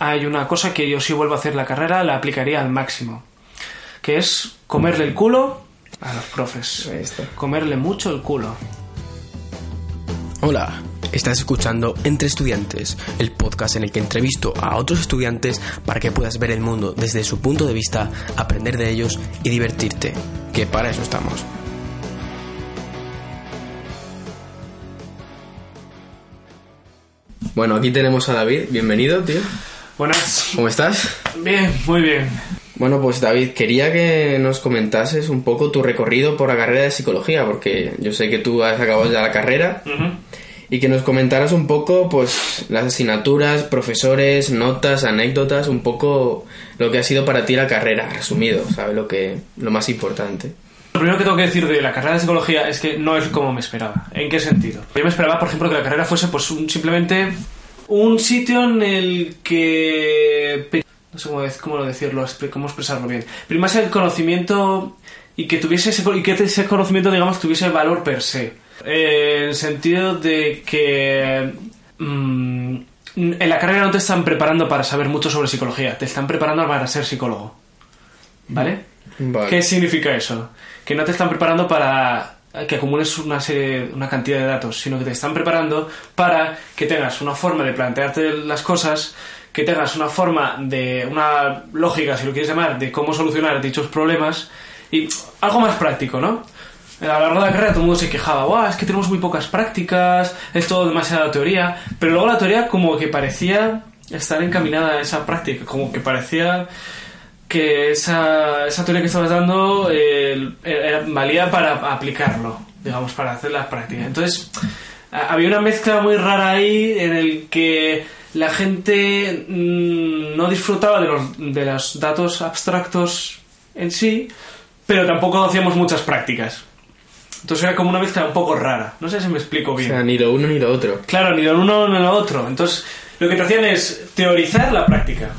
Hay una cosa que yo si vuelvo a hacer la carrera la aplicaría al máximo, que es comerle el culo a los profes. Comerle mucho el culo. Hola, estás escuchando Entre Estudiantes, el podcast en el que entrevisto a otros estudiantes para que puedas ver el mundo desde su punto de vista, aprender de ellos y divertirte, que para eso estamos. Bueno, aquí tenemos a David. Bienvenido, tío. Buenas. ¿Cómo estás? Bien, muy bien. Bueno, pues David, quería que nos comentases un poco tu recorrido por la carrera de psicología, porque yo sé que tú has acabado ya la carrera, y que nos comentaras un poco, pues, las asignaturas, profesores, notas, anécdotas, un poco lo que ha sido para ti la carrera, resumido, ¿sabes? Lo que, lo más importante. Lo primero que tengo que decir de la carrera de psicología es que no es como me esperaba. ¿En qué sentido? Yo me esperaba, por ejemplo, que la carrera fuese pues un, simplemente un sitio en el que no sé cómo, decirlo, cómo expresarlo bien. Primase el conocimiento y que tuviese ese, y que ese conocimiento, digamos, tuviese valor per se. en el sentido de que mm, en la carrera no te están preparando para saber mucho sobre psicología, te están preparando para ser psicólogo. ¿Vale? Vale. ¿Qué significa eso? Que no te están preparando para que acumules una una cantidad de datos, sino que te están preparando para que tengas una forma de plantearte las cosas, que tengas una forma de, una lógica, si lo quieres llamar, de cómo solucionar dichos problemas y algo más práctico, ¿no? A lo largo de la carrera todo el mundo se quejaba, Buah, es que tenemos muy pocas prácticas, es todo demasiada teoría, pero luego la teoría como que parecía estar encaminada a esa práctica, como que parecía que esa, esa teoría que estabas dando eh, era- valía para aplicarlo, digamos, para hacer las prácticas. Entonces, había una mezcla muy rara ahí en el que la gente mm, no disfrutaba de los, de los datos abstractos en sí, pero tampoco hacíamos muchas prácticas. Entonces era como una mezcla un poco rara. No sé si me explico O bien. sea, ni lo uno ni lo otro. Claro, ni lo uno ni lo otro. Entonces, lo que te hacían es teorizar la práctica.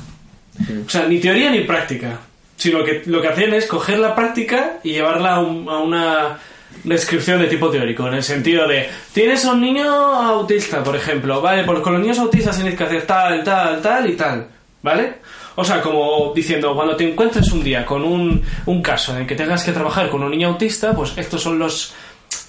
O sea, ni teoría ni práctica. Sino que lo que hacían es coger la práctica y llevarla a, un- a una descripción de tipo teórico. En el sentido de, tienes un niño autista, por ejemplo. Vale, pues con los niños autistas tienes que hacer tal, tal, tal y tal. ¿Vale? O sea, como diciendo, cuando te encuentres un día con un caso en el que tengas que trabajar con un niño autista, pues estos son los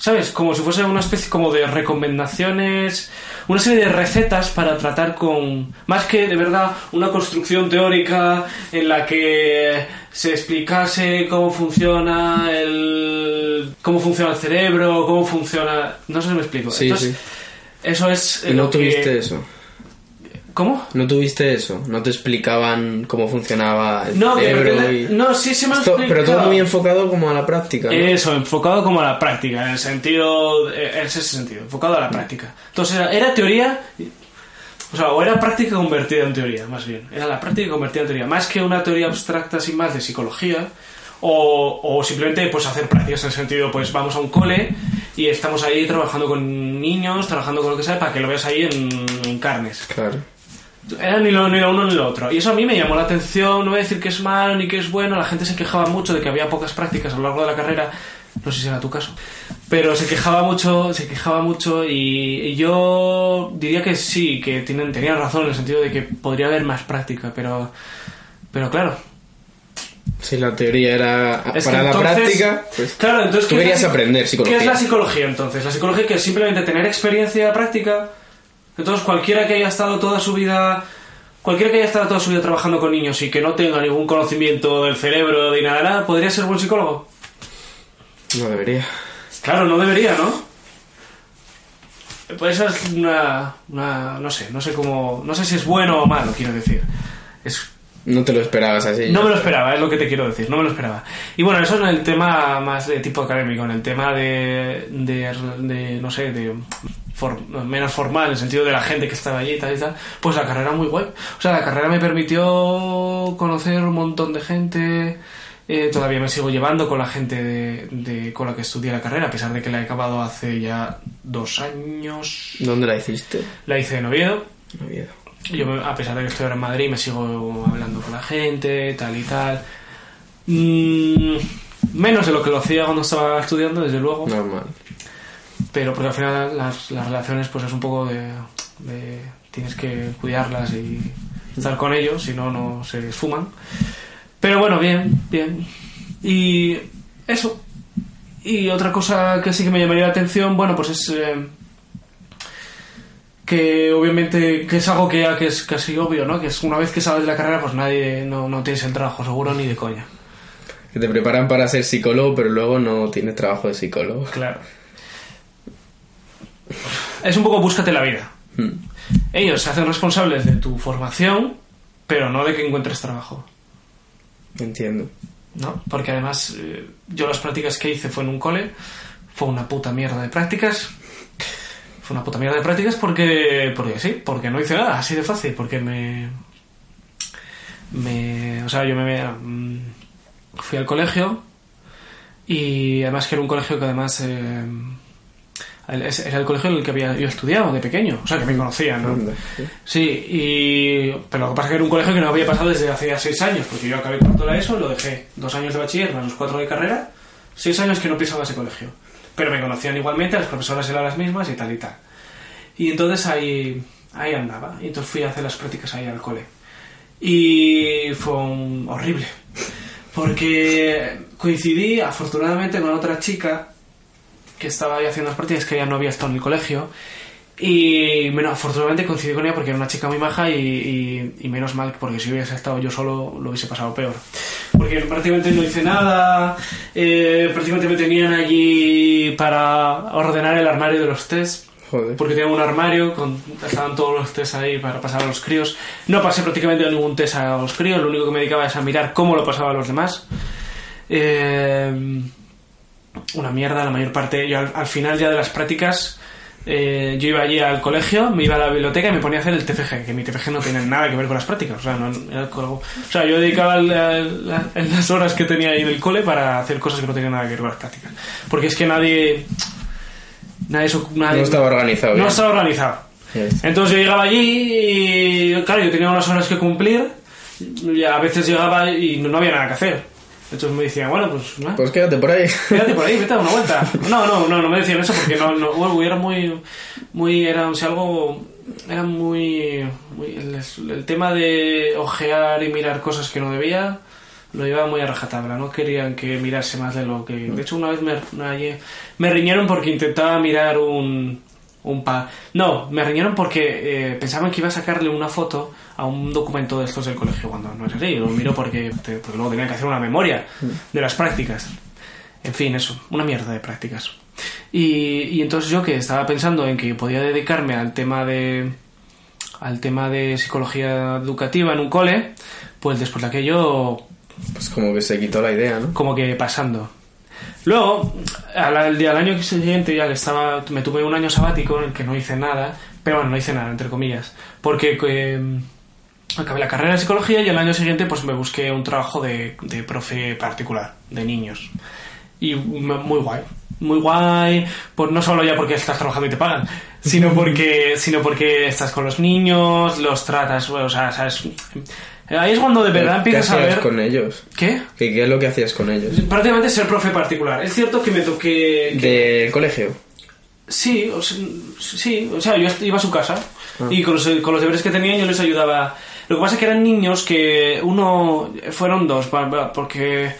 ¿Sabes? Como si fuese una especie como de recomendaciones, una serie de recetas para tratar con, más que de verdad una construcción teórica en la que se explicase cómo funciona el, cómo funciona el cerebro, cómo funciona, no sé si me explico. Sí, Entonces, sí. eso es Y no lo que- tuviste eso. ¿Cómo? No tuviste eso. No te explicaban cómo funcionaba el No, que cerebro porque- y- no, sí se me Esto- pero todo muy enfocado como a la práctica. ¿no? Eso, enfocado como a la práctica, en el sentido, en ese sentido, enfocado a la práctica. Entonces era, era teoría, o sea, o era práctica convertida en teoría, más bien. Era la práctica convertida en teoría, más que una teoría abstracta sin más de psicología, o, o simplemente pues hacer prácticas en el sentido, pues vamos a un cole y estamos ahí trabajando con niños, trabajando con lo que sea, para que lo veas ahí en, en carnes. Claro. Era ni lo, ni lo uno ni lo otro. Y eso a mí me llamó la atención. No voy a decir que es malo ni que es bueno. La gente se quejaba mucho de que había pocas prácticas a lo largo de la carrera. No sé si era tu caso. Pero se quejaba mucho, se quejaba mucho. Y, y yo diría que sí, que tienen, tenían razón en el sentido de que podría haber más práctica. Pero, pero claro. Si la teoría era Es para la entonces- práctica, pues Claro, entonces. tú ¿qué es la querías aprender psicología. ¿Qué es la psicología entonces? La psicología que es simplemente tener experiencia práctica. Entonces, cualquiera que haya estado toda su vida. Cualquiera que haya estado toda su vida trabajando con niños y que no tenga ningún conocimiento del cerebro ni nada, de nada, podría ser buen psicólogo. No debería. Claro, no debería, ¿no? Pues esa es una, una. No sé, no sé cómo. No sé si es bueno o malo, quiero decir. Es No te lo esperabas así. No me lo esperaba, es lo que te quiero decir, no me lo esperaba. Y bueno, eso en el tema más de tipo académico, en el tema de, de, de, no sé, de for- menos formal, en el sentido de la gente que estaba allí y tal y tal, pues la carrera muy guay. O sea, la carrera me permitió conocer un montón de gente. eh, todavía me sigo llevando con la gente de, de- con la que estudié la carrera, a pesar de que la he acabado hace ya dos años. ¿Dónde la hiciste? La hice en Oviedo. Oviedo. Yo, a pesar de que estoy ahora en Madrid, me sigo hablando con la gente, tal y tal. Mm, menos de lo que lo hacía cuando estaba estudiando, desde luego. Normal. Pero porque al final las, las relaciones pues es un poco de, de- Tienes que cuidarlas y estar con ellos, si no, no se esfuman. Pero bueno, bien, bien. Y eso. Y otra cosa que sí que me llamaría la atención, bueno, pues es... eh, que obviamente que es algo que ya que es casi obvio, ¿no? Que es una vez que sales de la carrera, pues nadie, no, no tienes el trabajo seguro ni de coña. Que te preparan para ser psicólogo, pero luego no tienes trabajo de psicólogo. Claro. Es un poco búscate la vida. Hmm. Ellos se hacen responsables de tu formación, pero no de que encuentres trabajo. Entiendo. ¿No? Porque además, eh, yo las prácticas que hice fue en un cole, fue una puta mierda de prácticas. Fue una puta mierda de prácticas porque, porque sí, porque no hice nada, así de fácil, porque me. me o sea, yo me. mm, fui al colegio y además que era un colegio que además. eh, era el colegio en el que había yo estudiado de pequeño, o sea, que me conocían, ¿no? Sí. Sí, y... pero lo que pasa es que era un colegio que no había pasado desde hace seis años, porque yo acabé cuarto de la ESO, lo dejé dos años de bachiller más los cuatro de carrera, seis años que no pisaba ese colegio. Pero me conocían igualmente, las profesoras eran las mismas y tal y tal. Y entonces ahí, ahí andaba, y entonces fui a hacer las prácticas ahí al cole. Y fue un- horrible, porque coincidí afortunadamente con otra chica que estaba ahí haciendo las prácticas que ya no había estado en el colegio. Y bueno, afortunadamente coincidí con ella porque era una chica muy maja y, y- y menos mal, porque si hubiese estado yo solo lo hubiese pasado peor. Porque prácticamente no hice nada, eh, prácticamente me tenían allí para ordenar el armario de los test. Joder. Porque tenía un armario, con, estaban todos los test ahí para pasar a los críos. No pasé prácticamente ningún test a los críos, lo único que me dedicaba es a mirar cómo lo pasaba a los demás. Eh, una mierda la mayor parte. Yo al, al final ya de las prácticas, eh, yo iba allí al colegio, me iba a la biblioteca y me ponía a hacer el TFG, que mi TFG no tiene nada que ver con las prácticas. O sea, no, era algo- o sea yo dedicaba la- la- las horas que tenía ahí en el cole para hacer cosas que no tenían nada que ver con las prácticas. Porque es que nadie... Nadie, nadie- No estaba organizado no estaba organizado. Entonces yo llegaba allí y, claro, yo tenía unas horas que cumplir y a veces llegaba y no, no había nada que hacer. Entonces me decían, bueno, pues nada, Pues quédate por ahí. quédate por ahí, vete a dar una vuelta. No, no, no, no me decían eso porque no, no bueno, era muy, muy, era, o sea, algo, era muy, muy el, el tema de ojear y mirar cosas que no debía lo llevaba muy a rajatabla, no querían que mirase más de lo que... De hecho, una vez me, me, me riñeron porque intentaba mirar un, un pa... No, me riñeron porque eh, pensaban que iba a sacarle una foto a un documento de estos del colegio cuando no es así. Lo miro porque, porque luego tenía que hacer una memoria de las prácticas. En fin, eso, una mierda de prácticas. Y, y entonces yo que estaba pensando en que podía dedicarme al tema de al tema de psicología educativa en un cole, pues después de aquello Pues como que se quitó la idea, ¿no? como que pasando. Luego, al, al al año siguiente, ya que estaba, me tuve un año sabático en el que no hice nada, pero bueno, no hice nada, entre comillas, porque eh, acabé la carrera de psicología y al año siguiente pues me busqué un trabajo de, de profe particular, de niños. Y m- muy guay, muy guay, pues no solo ya porque estás trabajando y te pagan, sino porque, sino porque estás con los niños, los tratas, o sea, sabes... Ahí es cuando de verdad ¿Qué empiezas a hacías ver... con ellos? ¿Qué? ¿Qué, qué es lo que hacías con ellos? Prácticamente ser profe particular. Es cierto que me toqué... ¿Del colegio? Sí, o sea, sí, o sea, yo iba a su casa y con los, con los deberes que tenían yo les ayudaba. Lo que pasa es que eran niños que uno... Fueron dos, porque...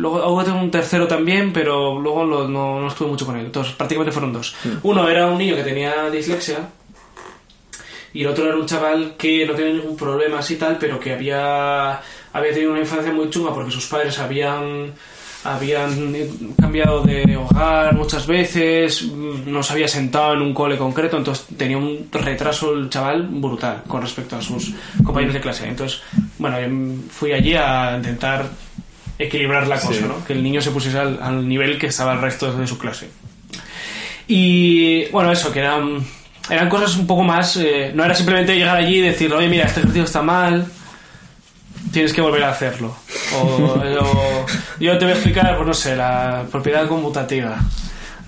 Luego tengo un tercero también, pero luego lo- no, no estuve mucho con él. Entonces, prácticamente fueron dos. Uno era un niño que tenía dislexia y el otro era un chaval que no tenía ningún problema así tal, pero que había, había tenido una infancia muy chunga porque sus padres habían, habían cambiado de hogar muchas veces, mm, no se había sentado en un cole concreto, entonces tenía un retraso el chaval brutal con respecto a sus compañeros de clase. Entonces, bueno, yo fui allí a intentar equilibrar la cosa, Sí. ¿no? Que el niño se pusiese al, al nivel que estaba el resto de su clase. Y bueno, eso, que era, mm, eran cosas un poco más... eh, no era simplemente llegar allí y decir, oye, mira, este ejercicio está mal, tienes que volver a hacerlo. O, o yo te voy a explicar, pues no sé, la propiedad conmutativa.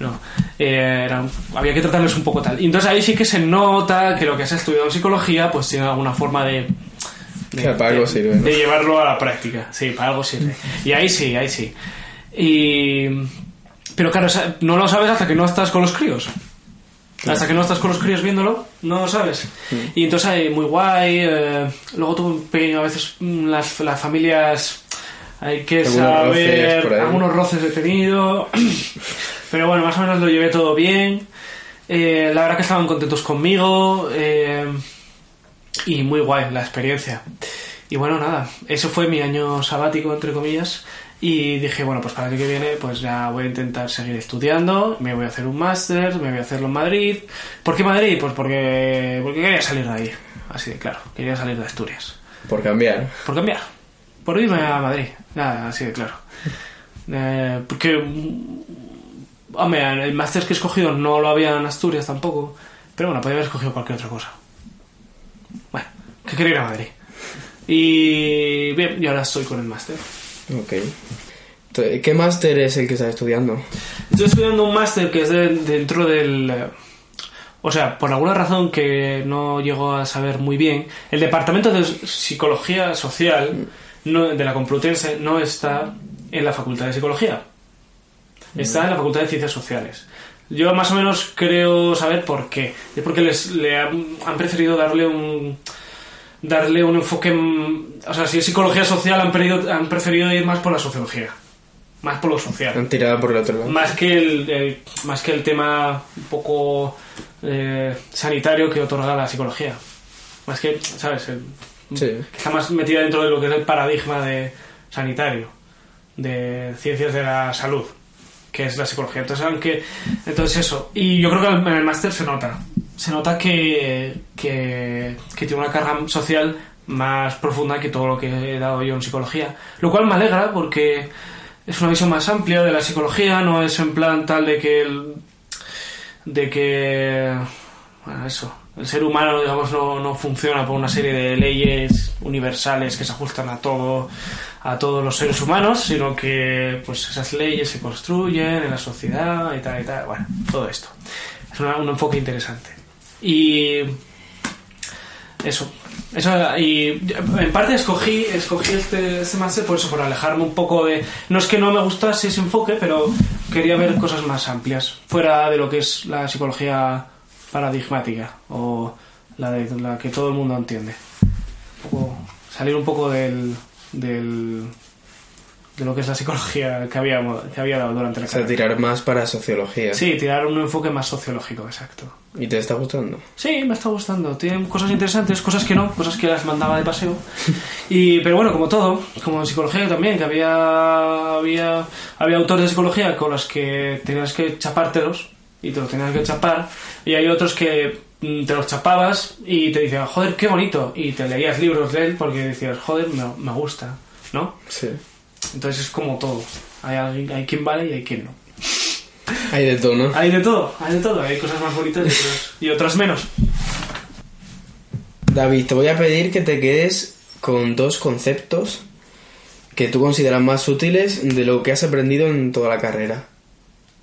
No, eh, era- había que tratarles un poco tal. Y entonces ahí sí que se nota que lo que has estudiado en psicología pues tiene alguna forma de... de- Que para algo de- sirve, ¿no? de llevarlo a la práctica. Sí, para algo sirve. Y ahí sí, ahí sí. Y... Pero claro, no lo sabes hasta que no estás con los críos. Hasta que no estás con los críos viéndolo, no lo sabes. Y entonces hay muy guay. eh, luego tuve un pequeño, a veces mm, las, las familias hay que Algunos saber. algunos roces he tenido. Pero bueno, más o menos lo llevé todo bien. Eh, la verdad que estaban contentos conmigo. eh, y muy guay la experiencia. Y bueno, nada, eso fue mi año sabático, entre comillas. Y dije, bueno, pues para el año que viene, pues ya voy a intentar seguir estudiando. Me voy a hacer un máster, me voy a hacerlo en Madrid. ¿Por qué Madrid? Pues porque, porque quería salir de ahí. Así de claro, quería salir de Asturias. Por cambiar. Por cambiar. Por irme a Madrid. Nada, así de claro. Eh, porque. Hombre, el máster que he escogido no lo había en Asturias tampoco. Pero bueno, podría haber escogido cualquier otra cosa. Que quería ir a Madrid. Y bien, y ahora estoy con el máster. Ok. ¿Qué máster es el que estás estudiando? Estoy estudiando un máster que es de- dentro del... O sea, por alguna razón que no llego a saber muy bien, el departamento de psicología social no- de la Complutense no está en la Facultad de Psicología. Está en la Facultad de Ciencias Sociales. Yo más o menos creo saber por qué. Es porque les le han, han preferido darle un darle un enfoque, mm, o sea, si es psicología social han preferido, han preferido ir más por la sociología, más por lo social. Han tirado por el otro lado. más que el, el- más que el tema un poco eh, sanitario que otorga la psicología. Más que sabes El- Sí. que está más metida dentro de lo que es el paradigma de sanitario de ciencias de la salud que es la psicología. Entonces aunque entonces eso y yo creo que en el máster se nota se nota que, que tiene una carga social más profunda que todo lo que he dado yo en psicología lo cual me alegra porque es una visión más amplia de la psicología, no es en plan tal de que el, de que eso, el ser humano digamos no, no funciona por una serie de leyes universales que se ajustan a todo a todos los seres humanos, sino que pues esas leyes se construyen en la sociedad y tal y tal, bueno, todo esto. Es una- un enfoque interesante. Y eso. Eso, y en parte escogí, escogí este, este máster por eso, por alejarme un poco de... No es que no me gustase ese enfoque, pero quería ver cosas más amplias, fuera de lo que es la psicología paradigmática o la, de, la que todo el mundo entiende. Un poco- salir un poco del, del, de lo que es la psicología que había, que había dado durante la O sea, carrera. tirar más para sociología. Sí, tirar un enfoque más sociológico, exacto. ¿Y te está gustando? Sí, me está gustando. Tienen cosas interesantes, cosas que no, cosas que las mandaba de paseo. Y, pero bueno, como todo, como en psicología también, que había, había, había autores de psicología con los que tenías que chapártelos y te los tenías que chapar. Y hay otros que mm, te los chapabas y te decían, joder, qué bonito. Y te leías libros de él porque decías, joder, me, me gusta, ¿no? Sí. Entonces es como todo. Hay, alguien, hay quien vale y hay quien no. Hay de todo, ¿no? Hay de todo, hay de todo. Hay cosas más bonitas y otras, y otras menos. David, te voy a pedir que te quedes con dos conceptos que tú consideras más útiles de lo que has aprendido en toda la carrera.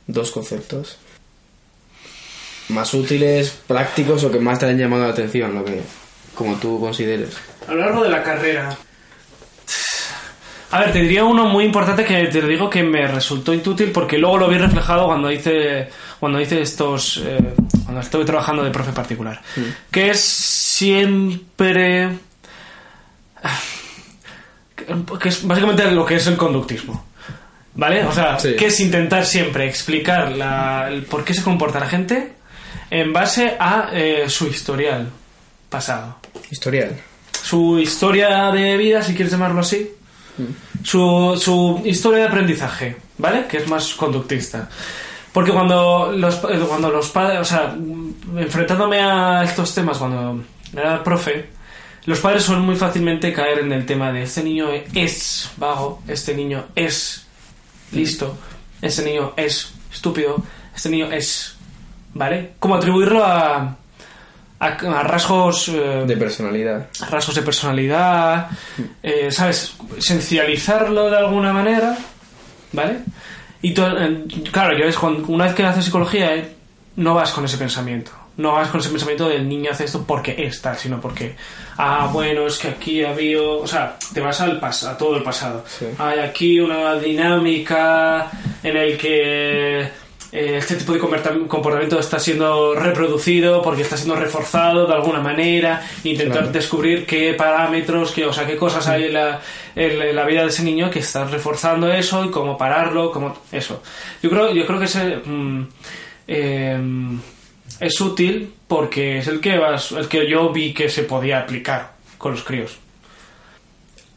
Dos conceptos. Más útiles, prácticos o que más te han llamado la atención, lo que como tú consideres. A lo largo de la carrera. A ver, te diría uno muy importante que te digo que me resultó inútil porque luego lo vi reflejado cuando hice cuando hice estos eh, cuando estuve trabajando de profe particular, que es siempre que es básicamente lo que es el conductismo. ¿Vale? O sea, Sí. que es intentar siempre explicar la, el por qué se comporta la gente en base a eh, su historial pasado Historial. su historia de vida, si quieres llamarlo así, su, su historia de aprendizaje, ¿vale? Que es más conductista. Porque cuando los, eh, cuando los padres, o sea, enfrentándome a estos temas cuando era profe, los padres suelen muy fácilmente caer en el tema de este niño es vago, este niño es listo, este niño es estúpido, este niño es... ¿Vale? Como atribuirlo a, a, a rasgos eh, De personalidad. rasgos de personalidad, eh, ¿sabes? Esencializarlo de alguna manera, ¿vale? Y to- eh, claro, yo es cuando, una vez que haces psicología, eh, no vas con ese pensamiento. No vas con ese pensamiento del niño hace esto porque es tal, sino porque, ah, bueno, es que aquí había. O sea, te vas al pas a todo el pasado. Sí. Hay aquí una dinámica en el que eh, este tipo de comportam- comportamiento está siendo reproducido porque está siendo reforzado de alguna manera, intentar Claro. descubrir qué parámetros, qué, o sea, qué cosas hay en la, en, en la vida de ese niño que están reforzando eso y cómo pararlo, cómo eso. Yo creo, yo creo que ese, mm, eh, es útil porque es el que vas, el que yo vi que se podía aplicar con los críos.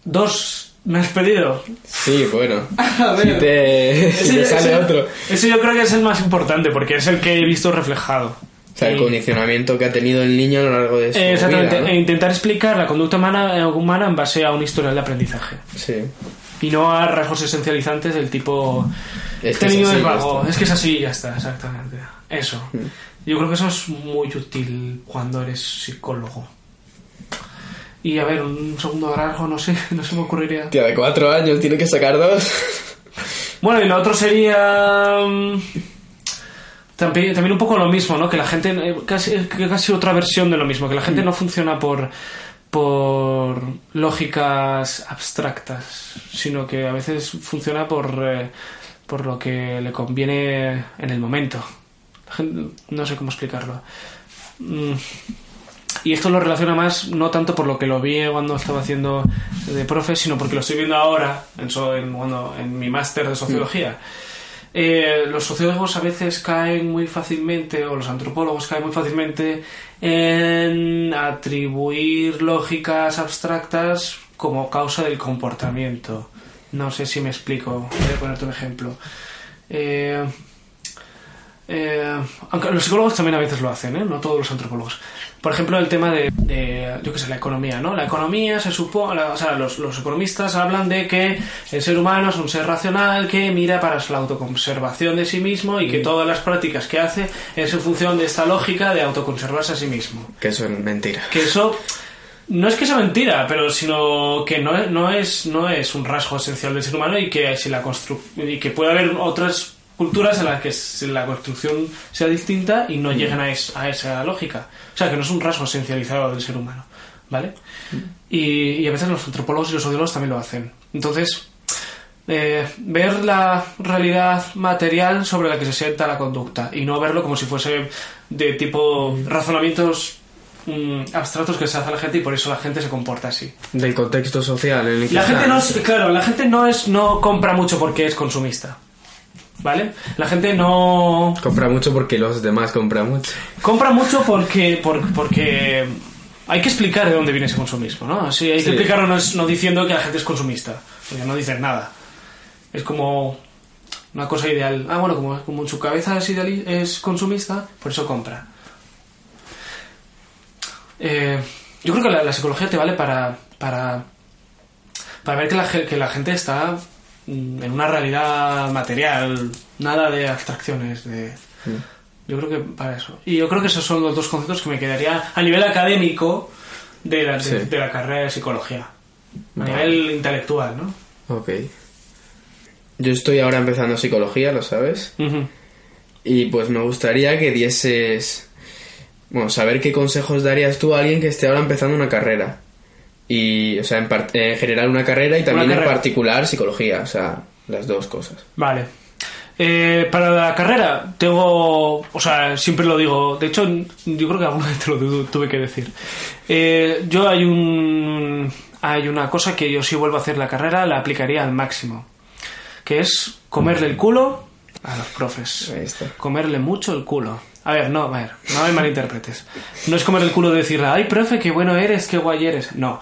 Dos, me has pedido. Sí, bueno. A Si ver. te, si te sale otro. ese yo creo que es el más importante porque es el que he visto reflejado. O sea, el condicionamiento que ha tenido el niño a lo largo de su Eh, Exactamente, vida, ¿no? e intentar explicar la conducta humana, eh, humana en base a un historial de aprendizaje Sí. y no a rasgos esencializantes del tipo Es este es niño así, es vago, está. es que es así y ya está, exactamente. Eso. Yo creo que eso es muy útil cuando eres psicólogo. Y a ver, un segundo rasgo, no sé, no se me ocurriría. Tía, de cuatro años tiene que sacar dos. Bueno, y lo otro sería. mm, También, también un poco lo mismo, ¿no? Que la gente. eh, Casi, que casi otra versión de lo mismo. Que la gente no funciona por. por lógicas abstractas. Sino que a veces funciona por. eh, por lo que le conviene en el momento. La gente- no sé cómo explicarlo. Mm, y esto lo relaciona más, no tanto por lo que lo vi cuando estaba haciendo de profe, sino porque lo estoy viendo ahora en, so- en, cuando- en mi máster de sociología. Eh, los sociólogos a veces caen muy fácilmente, o los antropólogos caen muy fácilmente, en atribuir lógicas abstractas como causa del comportamiento. No sé si me explico. Voy a ponerte un ejemplo. Eh, eh, aunque los psicólogos también a veces lo hacen, ¿eh? no todos los antropólogos. Por ejemplo, el tema de, de, yo qué sé, la economía, ¿no? La economía se supone, o sea, los, los economistas hablan de que el ser humano es un ser racional que mira para la autoconservación de sí mismo y que todas las prácticas que hace es en función de esta lógica de autoconservarse a sí mismo. Que eso es mentira. Que eso no es que sea mentira, pero sino que no, es- no es no es un rasgo esencial del ser humano y que si la constru y que puede haber otras culturas en las que la construcción sea distinta y no lleguen a, es- a esa lógica. O sea, que no es un rasgo esencializado del ser humano, ¿vale? Y, y a veces los antropólogos y los sociólogos también lo hacen. Entonces, eh, ver la realidad material sobre la que se sienta la conducta y no verlo como si fuese de tipo razonamientos mm, abstractos que se hace a la gente y por eso la gente se comporta así. Del contexto social en el que La gente no es, claro, la gente no es no compra mucho porque es consumista. ¿Vale? La gente no Compra mucho porque los demás compran mucho. compra mucho porque por- porque hay que explicar de dónde viene ese consumismo, ¿no? Así hay Sí. que explicarlo no, no diciendo que la gente es consumista, porque no dicen nada. Es como una cosa ideal. Ah, bueno, como, como en su cabeza es, ideali- es consumista, por eso compra. Eh, yo creo que la, la psicología te vale para, para, para ver que la, que la gente está en una realidad material, nada de abstracciones, de... Yo creo que para eso. Y yo creo que esos son los dos conceptos que me quedaría a nivel académico de la, de, Sí. de la carrera de psicología. A nivel intelectual, ¿no? Ok. Yo estoy ahora empezando psicología, lo sabes. Y pues me gustaría que dieses. Bueno, saber qué consejos darías tú a alguien que esté ahora empezando una carrera. Y, o sea, en, par- en general una carrera y también en particular psicología. O sea, las dos cosas. Vale. Eh, para la carrera tengo, o sea, siempre lo digo, de hecho yo creo que alguna vez te lo tu- tuve que decir. Eh, yo hay un hay una cosa que yo si vuelvo a hacer la carrera la aplicaría al máximo, que es comerle el culo a los profes. Ahí está. Comerle mucho el culo. A ver, no, a ver, no me malinterpretes. No es comerle el culo de decirle, ay, profe, qué bueno eres, qué guay eres. No.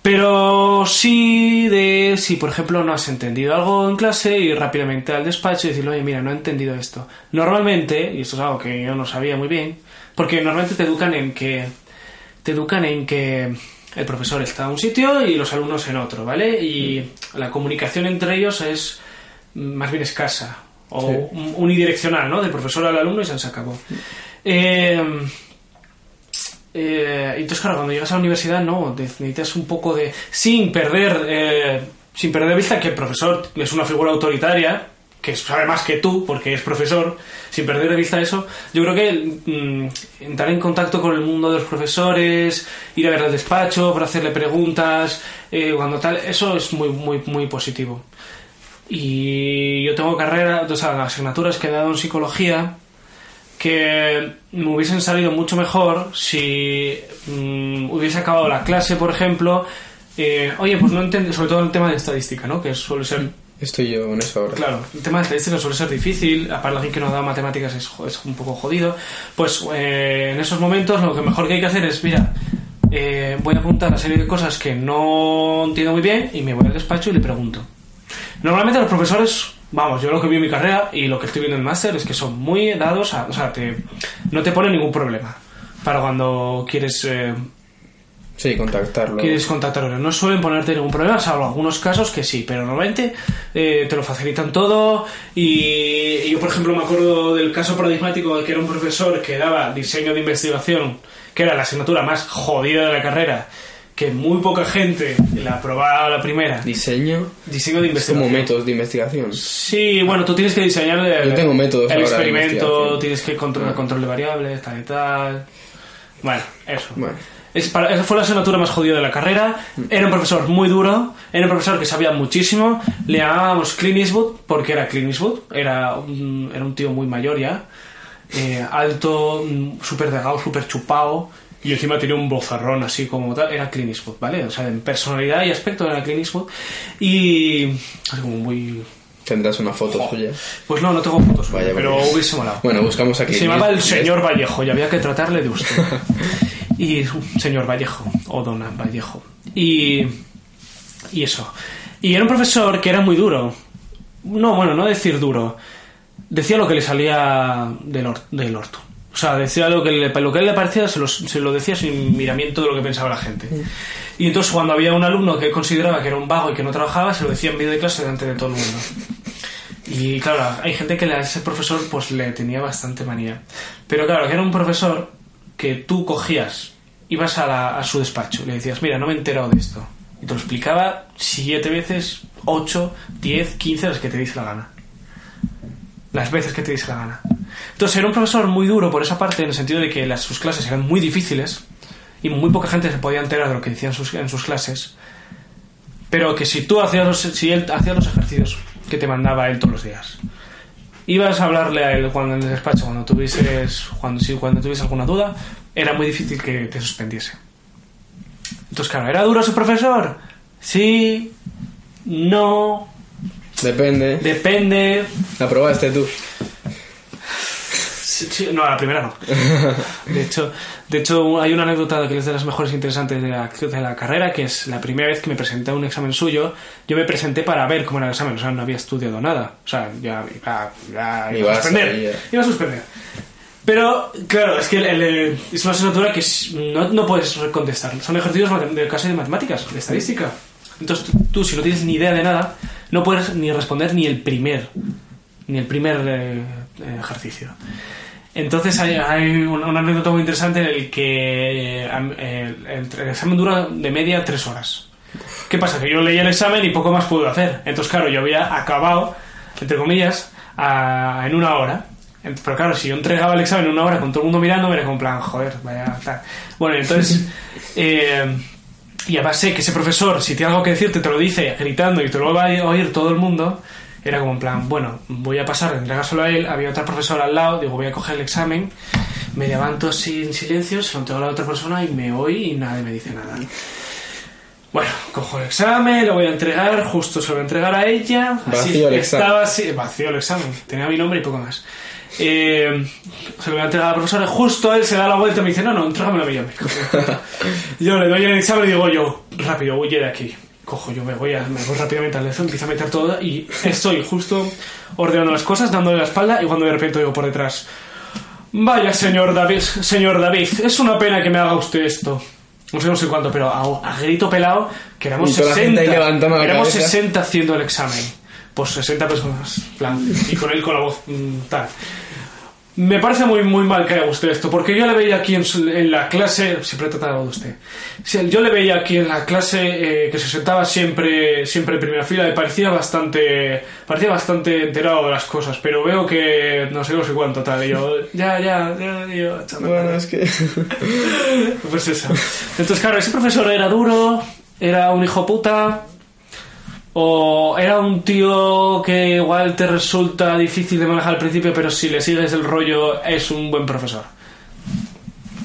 Pero sí de si, por ejemplo, no has entendido algo en clase y rápidamente al despacho y decirle, oye, mira, no he entendido esto. Normalmente, y esto es algo que yo no sabía muy bien, porque normalmente te educan en que te educan en que el profesor está en un sitio y los alumnos en otro, ¿vale? Y la comunicación entre ellos es más bien escasa o Sí. unidireccional, ¿no? Del profesor al alumno y se acabó. Eh, Eh, entonces, claro, cuando llegas a la universidad, no, necesitas un poco de... Sin perder, eh, sin perder de vista que el profesor es una figura autoritaria, que sabe más que tú, porque es profesor, sin perder de vista eso, yo creo que mm, entrar en contacto con el mundo de los profesores, ir a ver al despacho para hacerle preguntas, eh, cuando tal, eso es muy, muy, muy positivo. Y yo tengo carrera, o sea, asignaturas que he dado en psicología que me hubiesen salido mucho mejor si mm, hubiese acabado la clase, por ejemplo. eh, oye, pues no entiendo, sobre todo el tema de estadística, ¿no? Que suele ser Estoy yo en eso ahora. Claro, el tema de estadística suele ser difícil, aparte alguien que no da matemáticas es, un poco jodido. Pues eh, en esos momentos lo que mejor que hay que hacer es, mira, eh, voy a apuntar una serie de cosas que no entiendo muy bien y me voy al despacho y le pregunto. Normalmente los profesores, vamos, yo lo que vi en mi carrera y lo que estoy viendo en el máster es que son muy dados a, o sea, te, no te ponen ningún problema para cuando quieres eh, Sí, contactarlo. quieres contactarlos. No suelen ponerte ningún problema, salvo algunos casos que sí, pero normalmente eh, te lo facilitan todo. Y, y yo, por ejemplo, me acuerdo del caso paradigmático de que era un profesor que daba diseño de investigación, que era la asignatura más jodida de la carrera, que muy poca gente la aprobaba a la primera. Diseño. Diseño de Es como investigación. métodos de investigación. Sí, bueno, tú tienes que diseñar el, Yo tengo métodos el experimento, investigación. tienes que controlar control de variables, tal y tal. Bueno, eso. Bueno. Es para- esa fue la asignatura más jodida de la carrera. Era un profesor muy duro, era un profesor que sabía muchísimo. Le llamábamos Clint Eastwood porque era Clint Eastwood, era un, era un tío muy mayor ya, eh, alto, mm, súper delgado, súper chupado. Y encima tenía un bozarrón así como tal. Era Clint Eastwood, ¿vale? O sea, en personalidad y aspecto era Clint Eastwood. Y. Así como muy. Tendrás una foto suya. Pues no, no tengo fotos, Vaya, pero vaya. hubiese molado. Bueno, buscamos aquí. Se llamaba el señor Vallejo y había que tratarle de usted. y señor Vallejo, o dona Vallejo. Y, y eso. Y era un profesor que era muy duro. No, bueno, no decir duro. Decía lo que le salía del, or- del orto. O sea, decía lo que, le, lo que a él le parecía, se lo, se lo decía sin miramiento de lo que pensaba la gente. Y entonces cuando había un alumno que consideraba que era un vago y que no trabajaba, se lo decía en medio de clase delante de todo el mundo. Y claro, hay gente que a ese profesor pues le tenía bastante manía. Pero claro, que era un profesor que tú cogías, ibas a, la- a su despacho y le decías, mira, no me he enterado de esto. Y te lo explicaba siete veces, ocho, diez, quince, las que te diese la gana. Las veces que te diese la gana. Entonces era un profesor muy duro por esa parte, en el sentido de que las, sus clases eran muy difíciles y muy poca gente se podía enterar de lo que decían sus, en sus clases. Pero que si tú hacías los, hacía los ejercicios que te mandaba él todos los días, ibas a hablarle a él cuando en el despacho, cuando tuvieses, cuando, si, cuando tuviese alguna duda, era muy difícil que te suspendiese. Entonces, claro, ¿era duro ese profesor? Sí, no, Depende. depende. La probaste tú. Sí, sí, no, la primera no. De hecho, de hecho, hay una anécdota que es de las mejores interesantes de la, de la carrera, que es la primera vez que me presenté a un examen suyo, yo me presenté para ver cómo era el examen, o sea, no había estudiado nada. O sea, ya iba, ya iba a suspender. Iba a suspender. Pero, claro, es que el- el- es una asignatura que no, no puedes contestar. Son ejercicios matem- de casi de matemáticas, de estadística. Entonces, tú, tú, si no tienes ni idea de nada, no puedes ni responder ni el primer, ni el primer eh, ejercicio. Entonces hay, hay una, una anécdota muy interesante en el que eh, el, el- el examen dura de media tres horas. ¿Qué pasa? Que yo leí el examen y poco más pude hacer. Entonces, claro, yo había acabado, entre comillas, a- en una hora. Pero claro, si yo entregaba el examen en una hora con todo el mundo mirando, era como plan, joder, vaya tal. Bueno, entonces... eh, y además sé que ese profesor, si tiene algo que decirte, te lo dice gritando y te lo va a oír todo el mundo. Era como en plan, bueno, voy a pasar, entregárselo a él. Había otra profesora al lado, digo, voy a coger el examen. Me levanto en silencio, se lo entrego a la otra persona y me oí y nadie me dice nada. Bueno, cojo el examen, lo voy a entregar, justo se lo voy a entregar a ella. Así, Vacío el examen. Estaba así, vacío el examen, tenía mi nombre y poco más. Eh, se lo voy a la profesora justo él se da la vuelta y me dice, no, no, entrégamelo a mí. yo le doy el examen y digo yo, rápido, huye de aquí. Cojo, yo me voy, a, me voy rápidamente al teléfono, empiezo a meter todo y estoy justo ordenando las cosas, dándole la espalda y cuando de repente oigo por detrás, vaya señor David, señor David, es una pena que me haga usted esto. No sé, no sé cuánto, pero a, a grito pelado, que éramos Y toda la 60. gente ahí levantando la éramos cabeza. 60 haciendo el examen. Pues 60 personas, plan, y con él con la voz mm, tal. Me parece muy, muy mal que haya usted esto, porque yo le veía aquí en, la clase, siempre he tratado de usted, yo le veía aquí en la clase eh, que se sentaba siempre, siempre en primera fila y parecía bastante, parecía bastante enterado de las cosas, pero veo que no sé, no sé cuánto tal, y yo, ya, ya, ya, yo, Bueno, es que... pues eso. Entonces, claro, ese profesor era duro, era un hijo puta, o era un tío que igual te resulta difícil de manejar al principio, pero si le sigues el rollo es un buen profesor.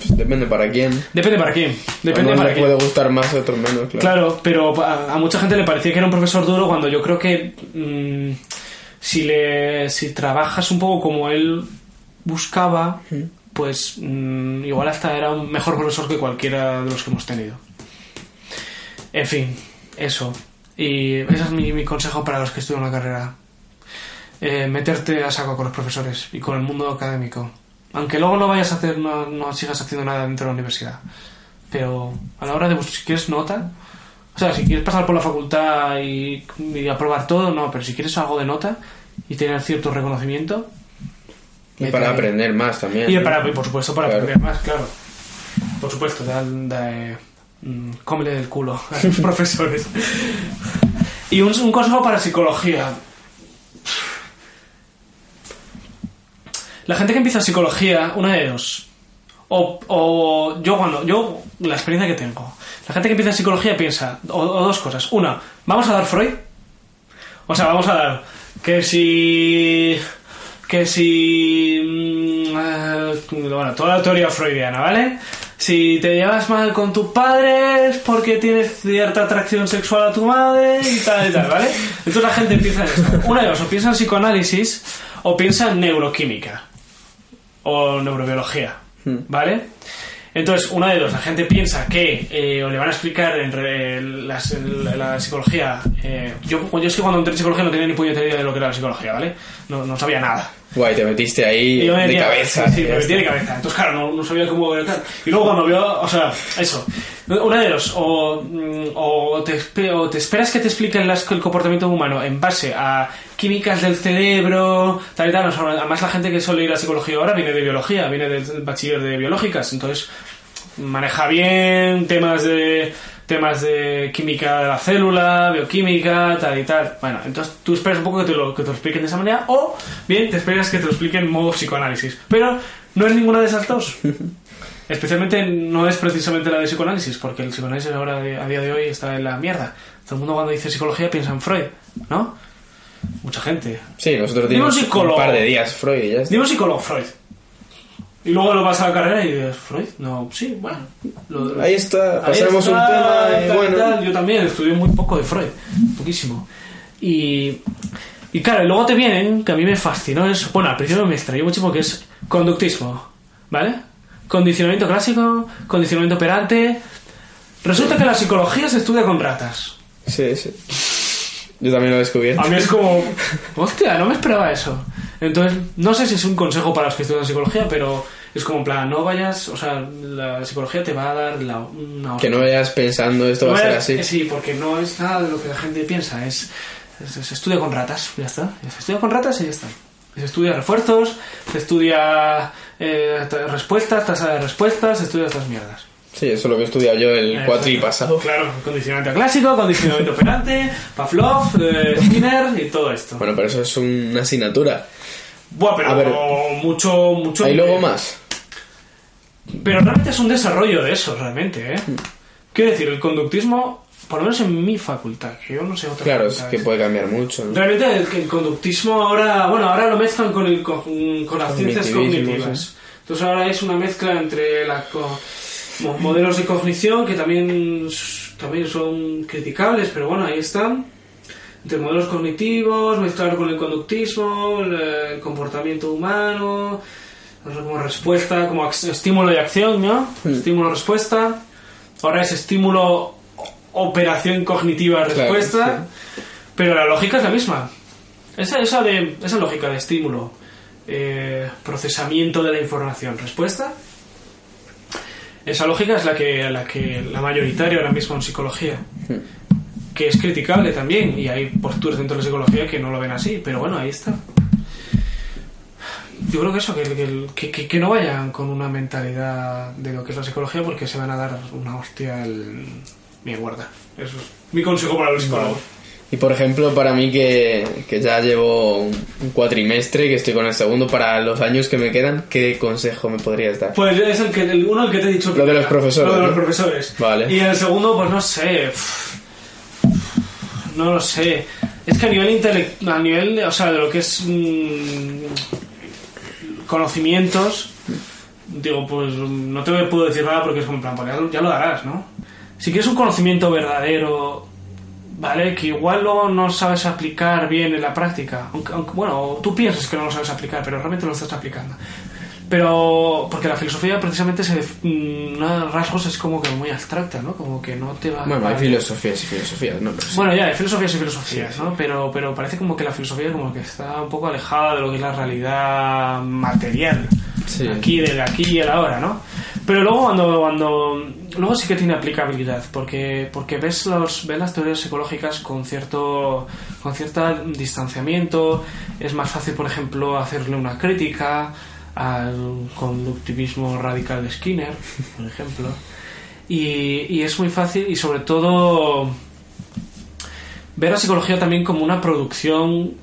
depende para quién. Depende para quién. Depende para quién. puede gustar más, a otros menos, claro. Claro, pero a, a mucha gente le parecía que era un profesor duro cuando yo creo que mm, si le si trabajas un poco como él buscaba, pues mm, igual hasta era un mejor profesor que cualquiera de los que hemos tenido. En fin, eso. Y ese es mi, mi consejo para los que estudian la carrera. Eh, meterte a saco con los profesores y con el mundo académico. Aunque luego no vayas a hacer, no, no sigas haciendo nada dentro de la universidad. Pero a la hora de, bus- si quieres nota, o sea, si quieres pasar por la facultad y, y aprobar todo, no, pero si quieres algo de nota y tener cierto reconocimiento. Y para ahí. aprender más también. Y para, y por supuesto para Claro. aprender más, claro. Por supuesto, da, da, eh, mm, cómele del culo a los profesores. Y un, consejo para psicología. La gente que empieza psicología, una de dos. O, yo cuando, yo, la experiencia que tengo. La gente que empieza psicología piensa, o, o dos cosas. Una, vamos a dar Freud. O sea, vamos a dar que si que si mm, eh, bueno, toda la teoría freudiana, ¿vale? Si te llevas mal con tus padres porque tienes cierta atracción sexual a tu madre y tal y tal, ¿vale? Entonces la gente empieza en eso. Una de dos, o piensa en psicoanálisis o piensa en neuroquímica o neurobiología, ¿vale? Entonces, una de dos, la gente piensa que eh, o le van a explicar en, re- la, la psicología. eh, yo, yo es que cuando entré en psicología no tenía ni puñetera idea de lo que era la psicología, ¿vale? No, no sabía nada. Guay, te metiste ahí me de metía- cabeza. Sí, sí, me metí de está. cabeza. Entonces, claro, no, no sabía cómo era tal. Y luego cuando veo, o sea, eso. Una de dos, o, mm, o, te, o te esperas que te expliquen las- el comportamiento humano en base a químicas del cerebro, tal y tal. O sea, además, la gente que suele ir a psicología ahora viene de biología, viene del bachiller de biológicas. Entonces, maneja bien temas de temas de química de la célula, bioquímica, tal y tal. Bueno, entonces tú esperas un poco que te lo, que te lo expliquen de esa manera o bien te esperas que te lo expliquen en modo psicoanálisis. Pero no es ninguna de esas dos. Especialmente no es precisamente la de psicoanálisis, porque el psicoanálisis ahora a día de hoy está en la mierda. Todo el mundo cuando dice psicología piensa en Freud, ¿no? Mucha gente. Sí, nosotros un dimos un par de días Freud y ya está. Dime un psicólogo, Freud. Y luego lo vas a la carrera y dices, Freud, no, sí, bueno. lo- Ahí está, pasamos un tema y tal, bueno. tal. Yo también estudié muy poco de Freud, poquísimo. Y, y claro, y luego te vienen, que a mí me fascinó, es, bueno, al principio me extrañó muchísimo, que es conductismo, ¿vale? Condicionamiento clásico, condicionamiento operante. Resulta que la psicología se estudia con ratas. Sí, sí. Yo también lo he descubierto. A mí es como, hostia, no me esperaba eso. Entonces, no sé si es un consejo para los que estudian psicología, pero es como en plan, no vayas, o sea, la psicología te va a dar la, una Que no vayas pensando esto va a No ser así. Sí, porque no es nada de lo que la gente piensa, es, estudia con ratas, ya está. Se estudia con ratas y ya está. Se estudia refuerzos, se estudia eh, ta- respuestas, tasa de respuestas, se estudia estas mierdas. Sí, eso es lo que he estudiado yo el Eh, cuatri pasado. Claro, condicionamiento clásico, condicionamiento operante, Pavlov, eh, Skinner y todo esto. Bueno, pero eso es una asignatura. Buah, pero a ver. mucho, mucho. ¿Hay luego más? Pero realmente es un desarrollo de eso, realmente, ¿eh? Quiero decir, el conductismo, por lo menos en mi facultad, que yo no sé otra Claro, es que puede cambiar mucho. ¿no? Realmente el, el conductismo ahora, bueno, ahora lo mezclan con, el, con, con las ciencias cognitivas. Entonces ahora es una mezcla entre la, co- mo- modelos de cognición que también, también son criticables, pero bueno, ahí están. Entre modelos cognitivos, mezclar con el conductismo, el, el comportamiento humano, como respuesta, como estímulo y acción, ¿no? Estímulo-respuesta. Ahora es estímulo, operación cognitiva, Claro, respuesta. Pero la lógica es la misma. Esa, esa, de, esa lógica de estímulo, eh, procesamiento de la información, respuesta. Esa lógica es la que, la que la mayoritaria ahora mismo en psicología. Que es criticable también. Y hay posturas dentro de la psicología que no lo ven así. Pero bueno, ahí está. yo creo que eso, que, que- que- que- no vayan con una mentalidad de lo que es la psicología porque se van a dar una hostia el... mi guarda. Eso es mi consejo para los psicólogos. Y por ejemplo, para mí que, que ya llevo un, cuatrimestre, que estoy con el segundo, para los años que me quedan, ¿qué consejo me podrías dar? Pues es el que el uno el que te he dicho. Lo de los profesores, Lo de los profesores. Vale. Y el segundo, pues no sé. No lo sé. Es que a nivel intele- a nivel, o sea, de lo que es mm, conocimientos, digo, pues no te puedo decir nada porque es como plan, ya lo darás, ¿no? Si quieres un conocimiento verdadero, ¿vale? Que igual luego no sabes aplicar bien en la práctica. Aunque, aunque, bueno, tú piensas que no lo sabes aplicar, pero realmente lo estás aplicando. Pero, porque la filosofía precisamente se, mm, uno de rasgos es como que muy abstracta, ¿no? Como que no te va Bueno, hay filosofías y filosofías, ¿no? Sí. bueno, ya, hay filosofías y filosofías, ¿no? Pero, pero parece como que la filosofía como que está un poco alejada de lo que es la realidad material. Sí. Aquí, del aquí y el ahora, ¿no? Pero luego cuando, cuando luego sí que tiene aplicabilidad, porque, porque ves los, ves las teorías psicológicas con cierto, con cierto distanciamiento, es más fácil, por ejemplo, hacerle una crítica al conductivismo radical de Skinner, por ejemplo. Y, y es muy fácil y sobre todo ver la psicología también como una producción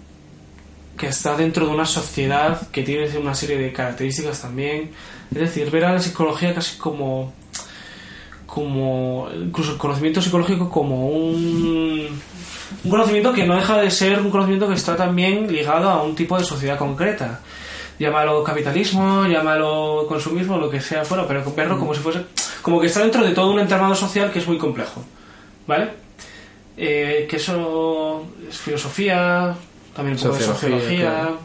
que está dentro de una sociedad que tiene una serie de características también. Es decir, ver a la psicología casi como como incluso el conocimiento psicológico como un un conocimiento que no deja de ser un conocimiento que está también ligado a un tipo de sociedad concreta. Llámalo capitalismo, llámalo consumismo, lo que sea fuera, pero verlo como si fuese como que está dentro de todo un entramado social que es muy complejo. ¿Vale? Eh, que eso es filosofía, también un poco de Sociología, sociología. claro.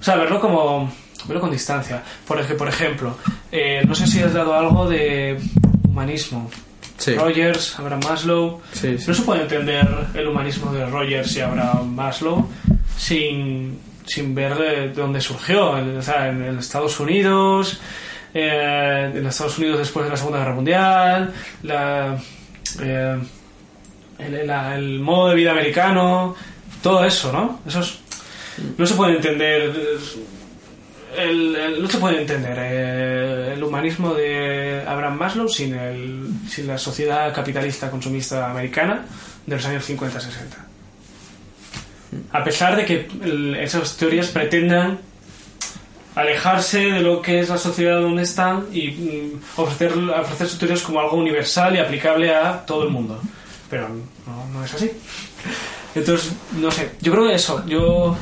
O sea, verlo como. verlo con distancia. Por, ej- por ejemplo, eh, no sé si has dado algo de humanismo. Sí. Rogers, Abraham Maslow. Sí, sí. No se puede entender el humanismo de Rogers y Abraham Maslow sin, sin ver de dónde surgió. O sea, en, en Estados Unidos, eh, en Estados Unidos después de la Segunda Guerra Mundial, la, eh, el, la- el modo de vida americano, todo eso, ¿no? Eso es- no se puede entender. el- el- no se puede entender eh, el humanismo de Abraham Maslow sin, el, sin la sociedad capitalista consumista americana de los años 50-60. A pesar de que esas teorías pretendan alejarse de lo que es la sociedad donde están y mm, ofrecer, ofrecer sus teorías como algo universal y aplicable a todo el mundo. Pero no, no es así. Entonces, no sé, yo creo que eso, yo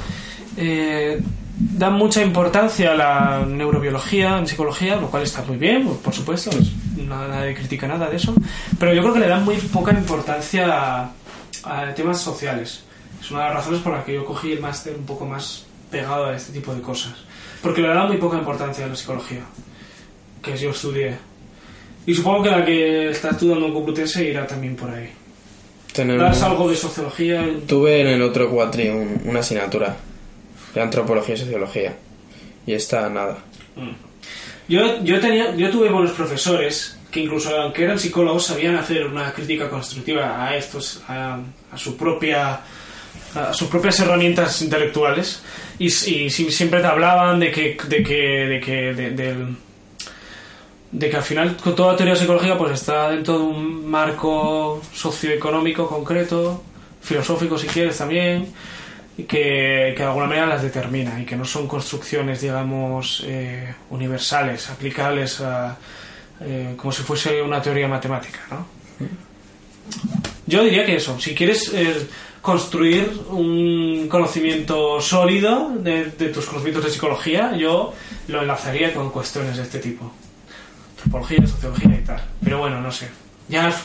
eh, da mucha importancia a la neurobiología en psicología, lo cual está muy bien, por supuesto, es- na- nadie critica nada de eso, pero yo creo que le dan muy poca importancia a temas sociales. Es una de las razones por las que yo cogí el máster un poco más pegado a este tipo de cosas, porque le da muy poca importancia a la psicología, que yo estudié. Y supongo que la que está estudiando en Complutense irá también por ahí. Tenemos- ¿Das algo de sociología? Tuve en el otro cuatri un- una asignatura de antropología y sociología. Y esta nada. Yo, yo, tenía, yo tuve buenos profesores que incluso aunque eran psicólogos sabían hacer una crítica constructiva a estos, a, a su propia a sus propias herramientas intelectuales y, y si- siempre te hablaban de que de que de que de, que al final toda teoría psicológica pues está dentro de un marco socioeconómico concreto filosófico si quieres también y que, que de alguna manera las determina y que no son construcciones, digamos, eh, universales, aplicables a, eh, como si fuese una teoría matemática, ¿no? Yo diría que eso, si quieres eh, construir un conocimiento sólido de, de tus conocimientos de psicología, yo lo enlazaría con cuestiones de este tipo. Antropología, sociología y tal. Pero bueno, no sé. Ya es-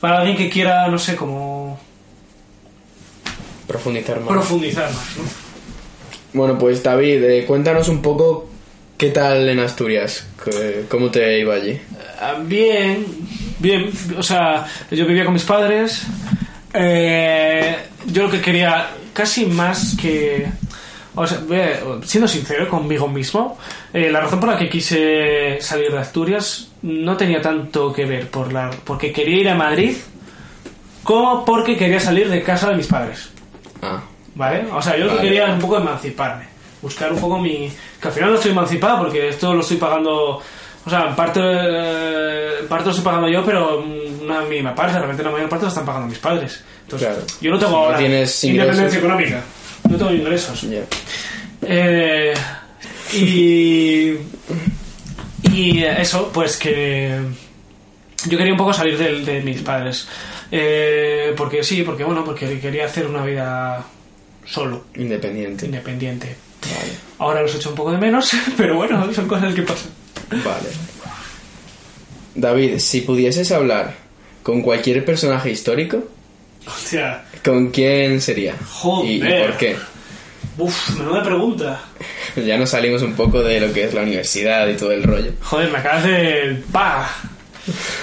para alguien que quiera, no sé, como Profundizar más. profundizar más, ¿no? bueno, pues David, eh, cuéntanos un poco qué tal en Asturias. ¿Qué- ¿Cómo te iba allí? Ah, Bien, bien. O sea, yo vivía con mis padres. Eh, yo lo que quería, casi más que. O sea, siendo sincero conmigo mismo, eh, la razón por la que quise salir de Asturias no tenía tanto que ver por la, porque quería ir a Madrid como porque quería salir de casa de mis padres. Ah, ¿Vale? O sea, yo lo que Vale. quería un poco emanciparme. buscar un poco mi... Que al final no estoy emancipado porque esto lo estoy pagando... O sea, parte, eh, en parte lo estoy pagando yo, pero una mínima parte, realmente la mayor parte lo están pagando mis padres. Entonces, Claro. yo no tengo Si ahora tienes independencia económica. No tengo ingresos. Eh, y. Y eso, pues que. Yo quería un poco salir de, mis padres. Eh, porque sí, porque bueno, porque quería hacer una vida solo, Independiente. independiente. Vale. Ahora los echo un poco de menos, pero bueno, son cosas que pasan. Vale. David, si pudieses hablar con cualquier personaje histórico, Hostia, ¿con quién sería? Joder. ¿Y, y por qué? uff, menuda pregunta. Ya nos salimos un poco de lo que es la universidad y todo el rollo. Joder, me acabas de. ¡Pah!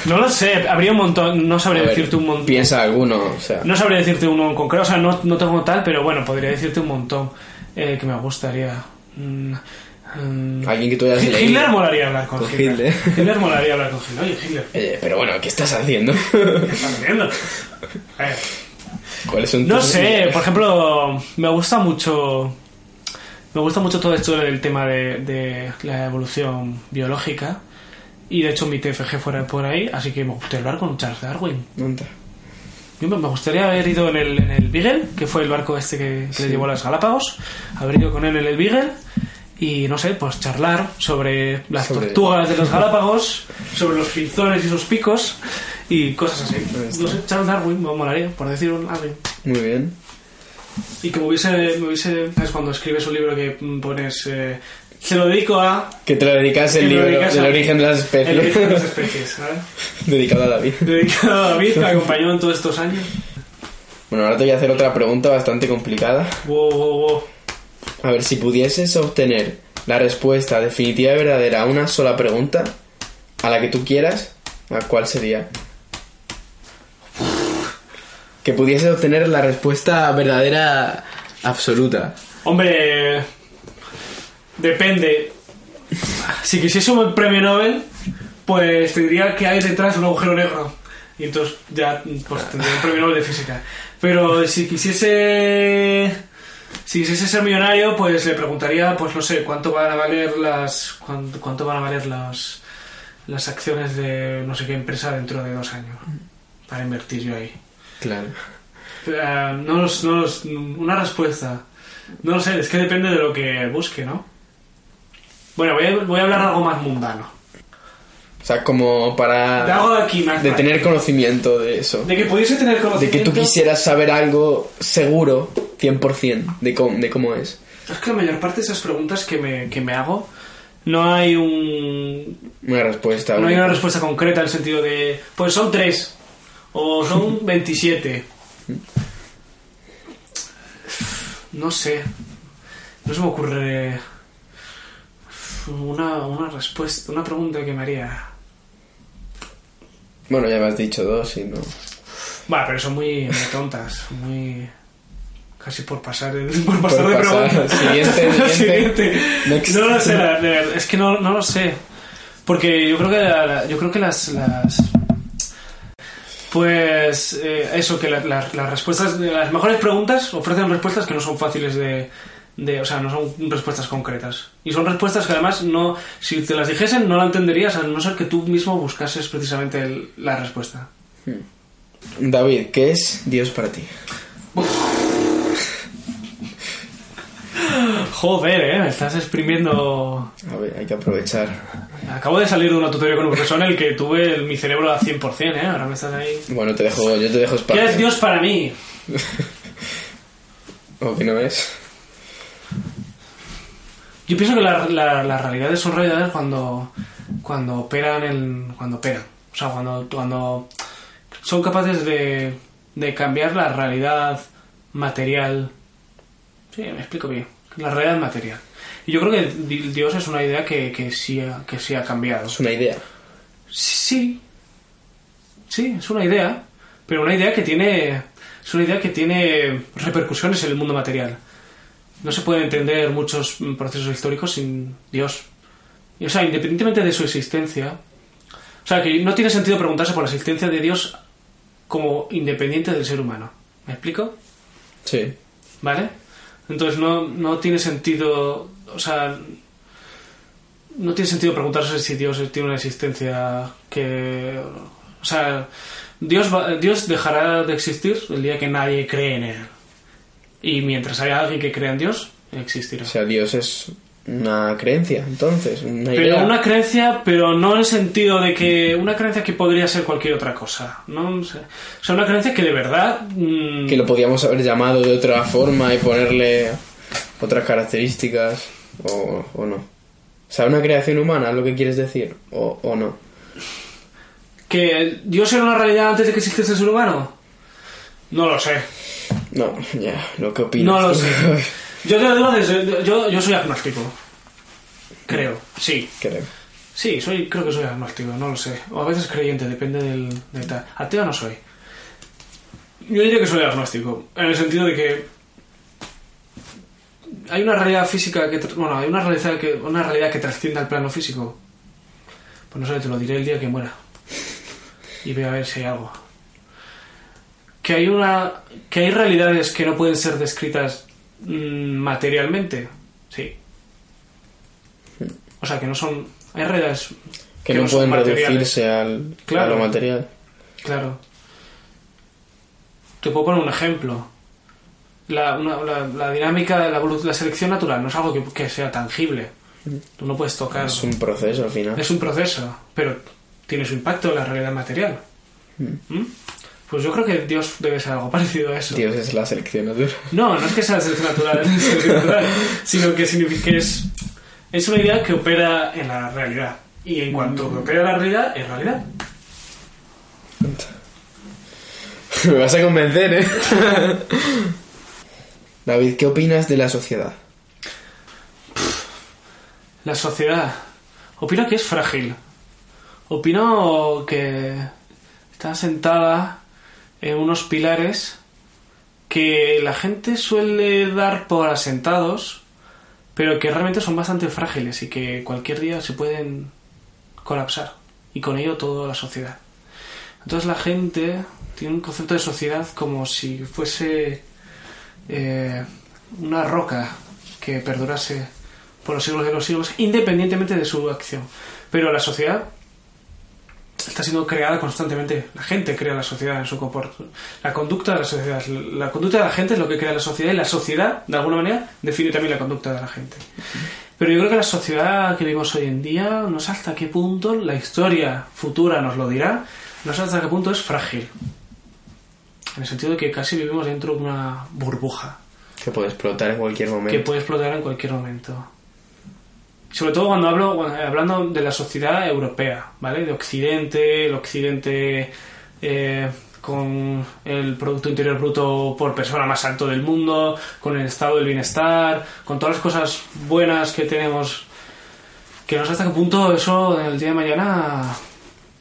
No lo sé, habría un montón, no sabría ver, decirte un montón. Piensa alguno, o sea. No sabría decirte uno en concreto, o sea, no, no tengo tal, pero bueno, podría decirte un montón eh, que me gustaría. Mm. Alguien que tú hayas Hitler leído. molaría hablar con, Con Hitler. Hitler. Hitler molaría hablar con Hitler. Oye, Hitler, ¿qué Eh, pero bueno, ¿qué estás haciendo? estás haciendo? Ver, ¿Cuáles son no tus- sé, por ejemplo, me gusta mucho. Me gusta mucho todo esto del tema de, de la evolución biológica. Y de hecho mi TFG fuera por ahí, así que me gustaría hablar con Charles Darwin. ¿Dónde? Yo me gustaría haber ido en el, en el Beagle, que fue el barco este que, que le llevó a las Galápagos, haber ido con él en el Beagle y, no sé, pues charlar sobre las Sobre- tortugas de los Galápagos, sobre los pinzones y sus picos y cosas así. No sé, Charles Darwin me molaría, por decir un alguien. Muy bien. Y que me hubiese, me hubiese ¿sabes? Cuando escribes un libro que pones... eh, se lo dedico a... Que te lo dedicas el libro dedicas del origen de las El especies. origen de las especies, ¿sabes? Dedicado a David. Dedicado a David, que me acompañó en todos estos años. Bueno, ahora te voy a hacer otra pregunta bastante complicada. Wow, wow, wow. A ver, si pudieses obtener la respuesta definitiva y verdadera a una sola pregunta, a la que tú quieras, ¿a cuál sería? Que pudieses obtener la respuesta verdadera absoluta. Hombre, depende. Si quisiese un premio Nobel, pues te diría que hay detrás un agujero negro. Y entonces ya pues, tendría un premio Nobel de física. Pero si quisiese. Si quisiese ser millonario, pues le preguntaría, pues no sé, cuánto van a valer las. cuánto, cuánto van a valer las. las acciones de no sé qué empresa dentro de dos años. Para invertir yo ahí. Claro. No los, no los- una respuesta. No lo sé, es que depende de lo que busque, ¿no? Bueno, voy a, voy a hablar de algo más mundano. O sea, como para... De de aquí. De tener conocimiento de eso. De que pudiese tener De conocimiento. que tú quisieras saber algo seguro, 100%, de cómo, de cómo es. Es que la mayor parte de esas preguntas que me, que me hago, no hay un. Una respuesta. No hay una respuesta concreta en el sentido de. Pues son tres. O son 27. No sé. No se me ocurre. Una, una respuesta, una pregunta que me haría. Bueno, ya me has dicho dos y no... Va, pero son muy, muy tontas, muy. casi por pasar, por pasar Por de pasar. preguntas. Siguiente, siguiente. No lo sé, la- la- es que no, no lo sé. Porque yo creo que, la- yo creo que las. las pues eh, eso, que la- la- las respuestas, las mejores preguntas ofrecen respuestas que no son fáciles de, de, o sea, no son respuestas concretas. Y son respuestas que además no, si te las dijesen no la entenderías a no ser que tú mismo buscases precisamente el- la respuesta. David, ¿qué es Dios para ti? Joder, eh, me estás exprimiendo. A ver, hay que aprovechar. Acabo de salir de una tutoría con un profesor en el que tuve mi cerebro al 100%, eh. Ahora me estás ahí. Bueno, te dejo, yo te dejo ¿Qué espacio. es Dios para mí? ¿O que no es? Yo pienso que la- la- las realidades son realidades cuando, cuando operan en, cuando operan. O sea, cuando, cuando son capaces de, de cambiar la realidad material. Sí, me explico bien. La realidad material. Y yo creo que di- Dios es una idea que, que, sí, ha, que sí ha cambiado. Es una idea. Sí. Sí, es una idea. Pero una idea que tiene. Es una idea que tiene repercusiones en el mundo material. No se pueden entender muchos procesos históricos sin Dios. Y, o sea, independientemente de su existencia. O sea, que no tiene sentido preguntarse por la existencia de Dios como independiente del ser humano. ¿Me explico? Sí. ¿Vale? Entonces no, no tiene sentido, o sea, no tiene sentido preguntarse si Dios tiene una existencia que, o sea, Dios, va- Dios dejará de existir el día que nadie cree en él. Y mientras haya alguien que crea en Dios, existirá. O sea, Dios es una creencia, entonces, una Pero idea. una creencia, pero no en el sentido de que una creencia que podría ser cualquier otra cosa. No sé. O sea, una creencia que de verdad. mm, Que lo podíamos haber llamado de otra forma y ponerle otras características, o, o no. O sea, una creación humana, es lo que quieres decir, o, o no. que Dios era una realidad antes de que existiese el ser humano. No lo sé. No, ya, lo que opinas. No lo sé. Yo te lo digo desde. Yo, yo soy agnóstico. Creo. Sí. Creo. Sí, soy, creo que soy agnóstico, no lo sé. O a veces creyente, depende del, de tal. Ateo no soy. Yo diría que soy agnóstico, en el sentido de que hay una realidad física que, bueno, hay una realidad que, una realidad que trasciende al plano físico. Pues no sé, te lo diré el día que muera. Y voy a ver si hay algo. Que hay una, que hay realidades que no pueden ser descritas mm, materialmente. Sí. O sea, que no son, hay realidades Que no son pueden reducirse al, Claro. a lo material. Claro. Te puedo poner un ejemplo. La, una- la, la dinámica de la, la selección natural no es algo que, que sea tangible. Tú no puedes tocar. Es un proceso al final. Es un proceso, pero tiene su impacto en la realidad material. ¿Mm? Pues yo creo que Dios debe ser algo parecido a eso. Dios es la selección natural. No, no es que sea la selección natural, selección natural, sino que significa que es, es una idea que opera en la realidad. Y en cuanto que opera en la realidad, es realidad. Me vas a convencer, ¿eh? David, ¿qué opinas de la sociedad? La sociedad. Opino que es frágil. Opino que está sentada en unos pilares que la gente suele dar por asentados, pero que realmente son bastante frágiles y que cualquier día se pueden colapsar. Y con ello toda la sociedad. Entonces la gente tiene un concepto de sociedad como si fuese eh, una roca que perdurase por los siglos de los siglos, independientemente de su acción. Pero la sociedad está siendo creada constantemente. La gente crea la sociedad en su comportamiento. La conducta de la sociedad. La conducta de la gente es lo que crea la sociedad y la sociedad, de alguna manera, define también la conducta de la gente. Pero yo creo que la sociedad que vivimos hoy en día, no sé hasta qué punto, la historia futura nos lo dirá, no sé hasta qué punto es frágil. En el sentido de que casi vivimos dentro de una burbuja Que puede explotar en cualquier que momento. puede explotar en cualquier momento. Sobre todo cuando hablo cuando- hablando de la sociedad europea, ¿vale? De Occidente, el Occidente eh, con el Producto Interior Bruto por persona más alto del mundo, con el estado del bienestar, con todas las cosas buenas que tenemos, que no sé hasta qué punto eso en el día de mañana...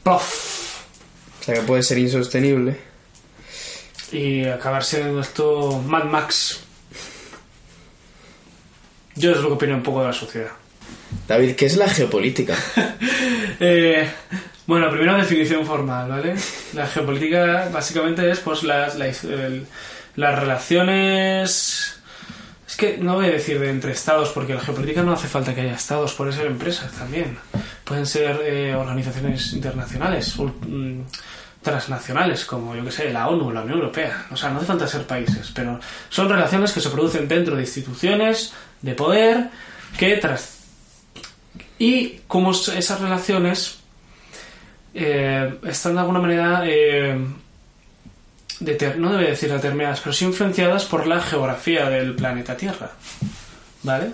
¡plof! O sea, que puede ser insostenible. y acabar siendo esto Mad Max. Yo es lo que opino un poco de la sociedad. David, ¿qué es la geopolítica? Eh, bueno, primero definición formal, ¿vale? La geopolítica básicamente es pues las, la- las relaciones... Es que no voy a decir de entre estados, porque la geopolítica no hace falta que haya estados, pueden ser empresas también. Pueden ser eh, organizaciones internacionales, mm, transnacionales, como yo que sé, la ONU, la Unión Europea. O sea, no hace falta ser países, pero son relaciones que se producen dentro de instituciones de poder que tras y cómo esas relaciones eh, están de alguna manera, eh, no debe decir determinadas, pero sí influenciadas por la geografía del planeta Tierra. ¿Vale?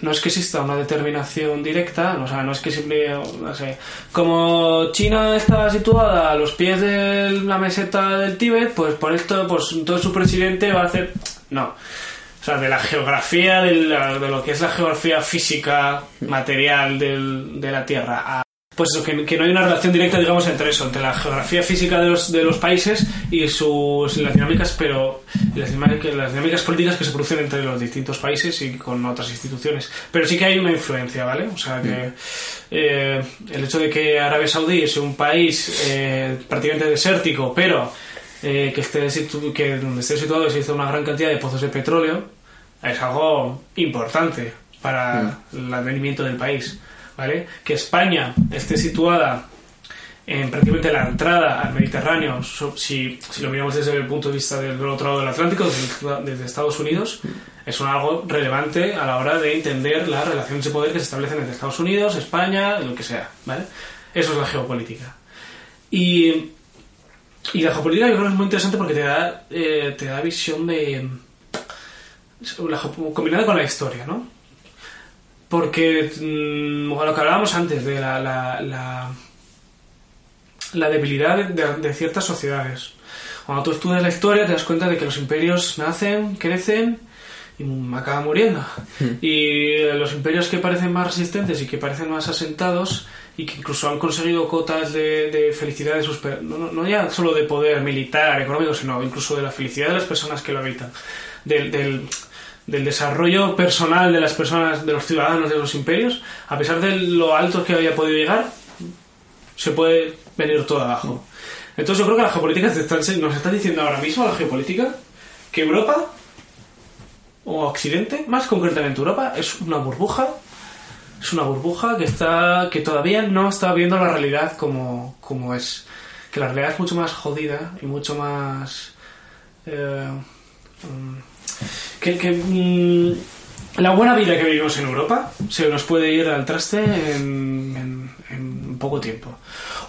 No es que exista una determinación directa, o sea, no es que siempre, no sé, como China está situada a los pies de la meseta del Tíbet, pues por esto, pues entonces su presidente va a hacer... No. O sea, de la geografía, de, de lo que es la geografía física, material del- de la Tierra, a- pues eso, que, que no hay una relación directa, digamos, entre eso, entre la geografía física de los, de los países y sus las dinámicas, pero las, dinámicas, las dinámicas políticas que se producen entre los distintos países y con otras instituciones. Pero sí que hay una influencia, ¿vale? O sea, que eh, el hecho de que Arabia Saudí es un país eh, prácticamente desértico, pero eh, que, esté situ- que donde esté situado existe una gran cantidad de pozos de petróleo, es algo importante para el advenimiento del país. ¿vale? Que España esté situada en prácticamente la entrada al Mediterráneo, si, si lo miramos desde el punto de vista del otro lado del Atlántico, desde, desde Estados Unidos, es un algo relevante a la hora de entender las relaciones de poder que se establecen entre Estados Unidos, España, lo que sea. ¿vale? Eso es la geopolítica. Y, y la geopolítica yo creo que es muy interesante porque te da, eh, te da visión de... la combinada con la historia, ¿no? Porque mm, lo que hablábamos antes de la, la, la, la debilidad de, de- de ciertas sociedades. Cuando tú estudias la historia te das cuenta de que los imperios nacen, crecen y acaban muriendo. Y eh, los imperios que parecen más resistentes y que parecen más asentados y que incluso han conseguido cotas de, felicidad de sus... No, no- ya solo de poder militar, económico, sino incluso de la felicidad de las personas que lo habitan. Del, del, desarrollo personal de las personas, de los ciudadanos de los imperios, a pesar de lo alto que había podido llegar, se puede venir todo abajo. Entonces yo creo que la geopolítica nos está diciendo ahora mismo, la geopolítica, que Europa, o Occidente, más concretamente Europa, es una burbuja, es una burbuja que está que todavía no está viendo la realidad como, como es. Que la realidad es mucho más jodida y mucho más... eh, mm, que, mm, la buena vida que vivimos en Europa se nos puede ir al traste en, en- en poco tiempo.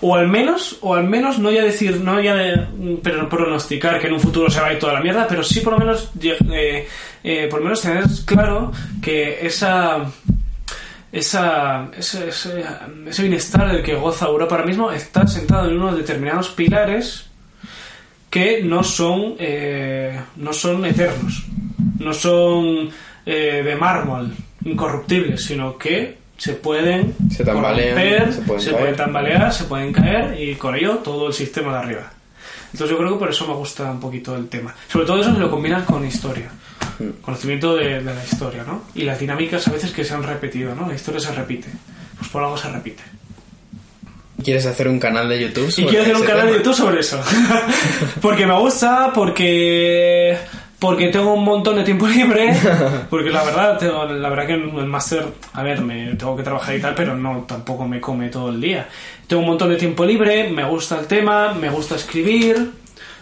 O al menos, o al menos no ya decir, no ya de, mm, pero pronosticar que en un futuro se va a ir toda la mierda, pero sí por lo menos, eh, eh, por lo menos tener claro que esa esa, ese, ese, ese bienestar del que goza Europa ahora mismo está sentado en unos determinados pilares que no son eh, no son eternos no son eh, de mármol incorruptibles sino que se pueden Se tambalean, corromper, se pueden se caer. pueden tambalear se pueden caer y con ello todo el sistema de arriba entonces yo creo que por eso me gusta un poquito el tema sobre todo eso se lo combinan con historia conocimiento de, de la historia ¿no? y las dinámicas a veces que se han repetido ¿no? la historia se repite pues por algo se repite ¿Quieres hacer un canal de YouTube? y sobre quiero hacer un canal de? YouTube sobre eso. porque me gusta, porque porque tengo un montón de tiempo libre, porque la verdad, tengo- la verdad que el máster, a ver, me tengo que trabajar y tal, pero no tampoco me come todo el día. Tengo un montón de tiempo libre, me gusta el tema, me gusta escribir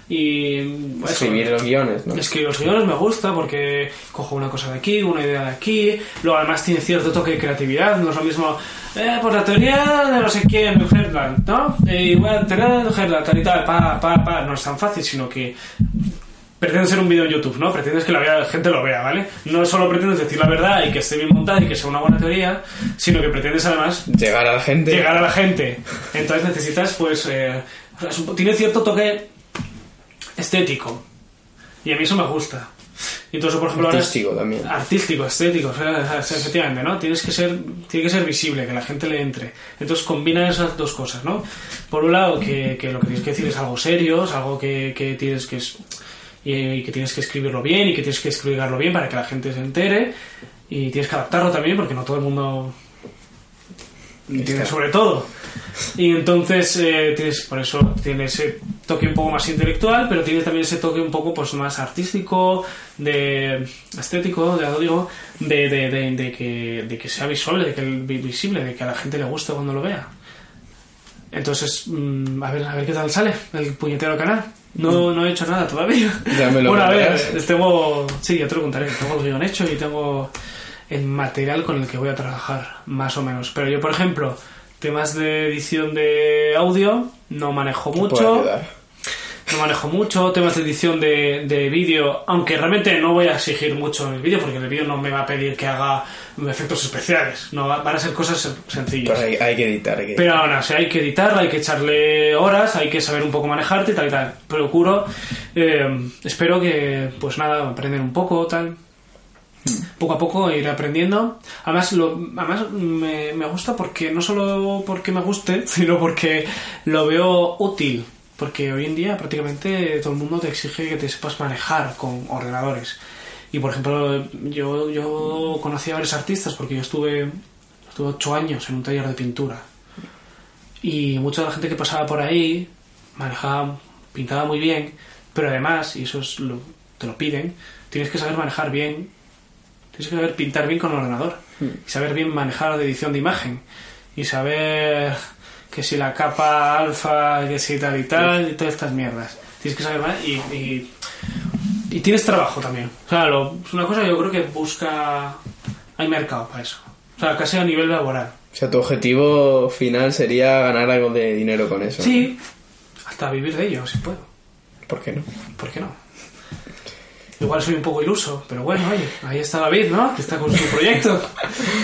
y eso. Escribir los guiones, ¿no? Escribir los guiones me gusta porque cojo una cosa de aquí, una idea de aquí, luego además tiene cierto toque de creatividad, no es lo mismo, eh, pues la teoría de no sé quién, de Herland, ¿no? Y bueno, teoría de Herland, tal y tal, pa, pa, pa, no es tan fácil, sino que pretende ser un vídeo en YouTube, ¿no? Pretendes que la vea- la gente lo vea, ¿vale? No solo pretendes decir la verdad y que esté bien montada y que sea una buena teoría, sino que pretendes además Llegar a la gente. llegar a la gente. Entonces necesitas, pues, eh, tiene cierto toque estético. Y a mí eso me gusta. Y entonces, por ejemplo, ahora es- Artístico también. Artístico, estético, o sea, efectivamente, ¿no? Tienes que ser, tiene que ser visible, que la gente le entre. Entonces combina esas dos cosas, ¿no? Por un lado, que, que lo que tienes que decir es algo serio, es algo que, que tienes que es- y, y que tienes que escribirlo bien y que tienes que explicarlo bien para que la gente se entere y tienes que adaptarlo también porque no todo el mundo entiende sobre todo. Y entonces eh, tienes, por eso tiene ese toque un poco más intelectual, pero tiene también ese toque un poco pues más artístico, de estético, ya lo digo, de, de, de, de que, de que sea visual, de que el- visible, de que a la gente le guste cuando lo vea. Entonces, mm, a ver, a ver qué tal sale el puñetero canal. No, no he hecho nada todavía. Ya me lo bueno, a ver, contarás. tengo. Sí, ya te lo contaré. Tengo el guion hecho y tengo el material con el que voy a trabajar, más o menos. Pero yo, por ejemplo, temas de edición de audio no manejo mucho. No manejo mucho temas de edición de, de vídeo, aunque realmente no voy a exigir mucho en el vídeo, porque el vídeo no me va a pedir que haga efectos especiales. No, va- van a ser cosas sen- sencillas. Pero hay, hay que editar. Hay que Pero o sea, hay que editarla, hay que echarle horas, hay que saber un poco manejarte y tal y tal. Procuro, eh, espero que, pues nada, aprender un poco, tal. Poco a poco ir aprendiendo. Además, lo, además me, me gusta porque, no solo porque me guste, sino porque lo veo útil. Porque hoy en día prácticamente todo el mundo te exige que te sepas manejar con ordenadores. Y por ejemplo, yo, yo conocí a varios artistas porque yo estuve, estuve ocho años en un taller de pintura. Y mucha de la gente que pasaba por ahí manejaba, pintaba muy bien, Pero además, y eso es lo, te lo piden, tienes que saber manejar bien, tienes que saber pintar bien con el ordenador, y saber bien manejar la edición de imagen, y saber que si la capa alfa, que si tal y tal, y todas estas mierdas. Tienes que saber más y, y, y tienes trabajo también. O sea, lo- es una cosa que yo creo que busca... Hay mercado para eso. O sea, casi a nivel laboral. O sea, tu objetivo final sería ganar algo de dinero con eso. ¿no? Sí, hasta vivir de ello, si puedo. ¿Por qué no? ¿Por qué no? Igual soy un poco iluso, pero bueno, oye, ahí está David, ¿no? Que está con su proyecto.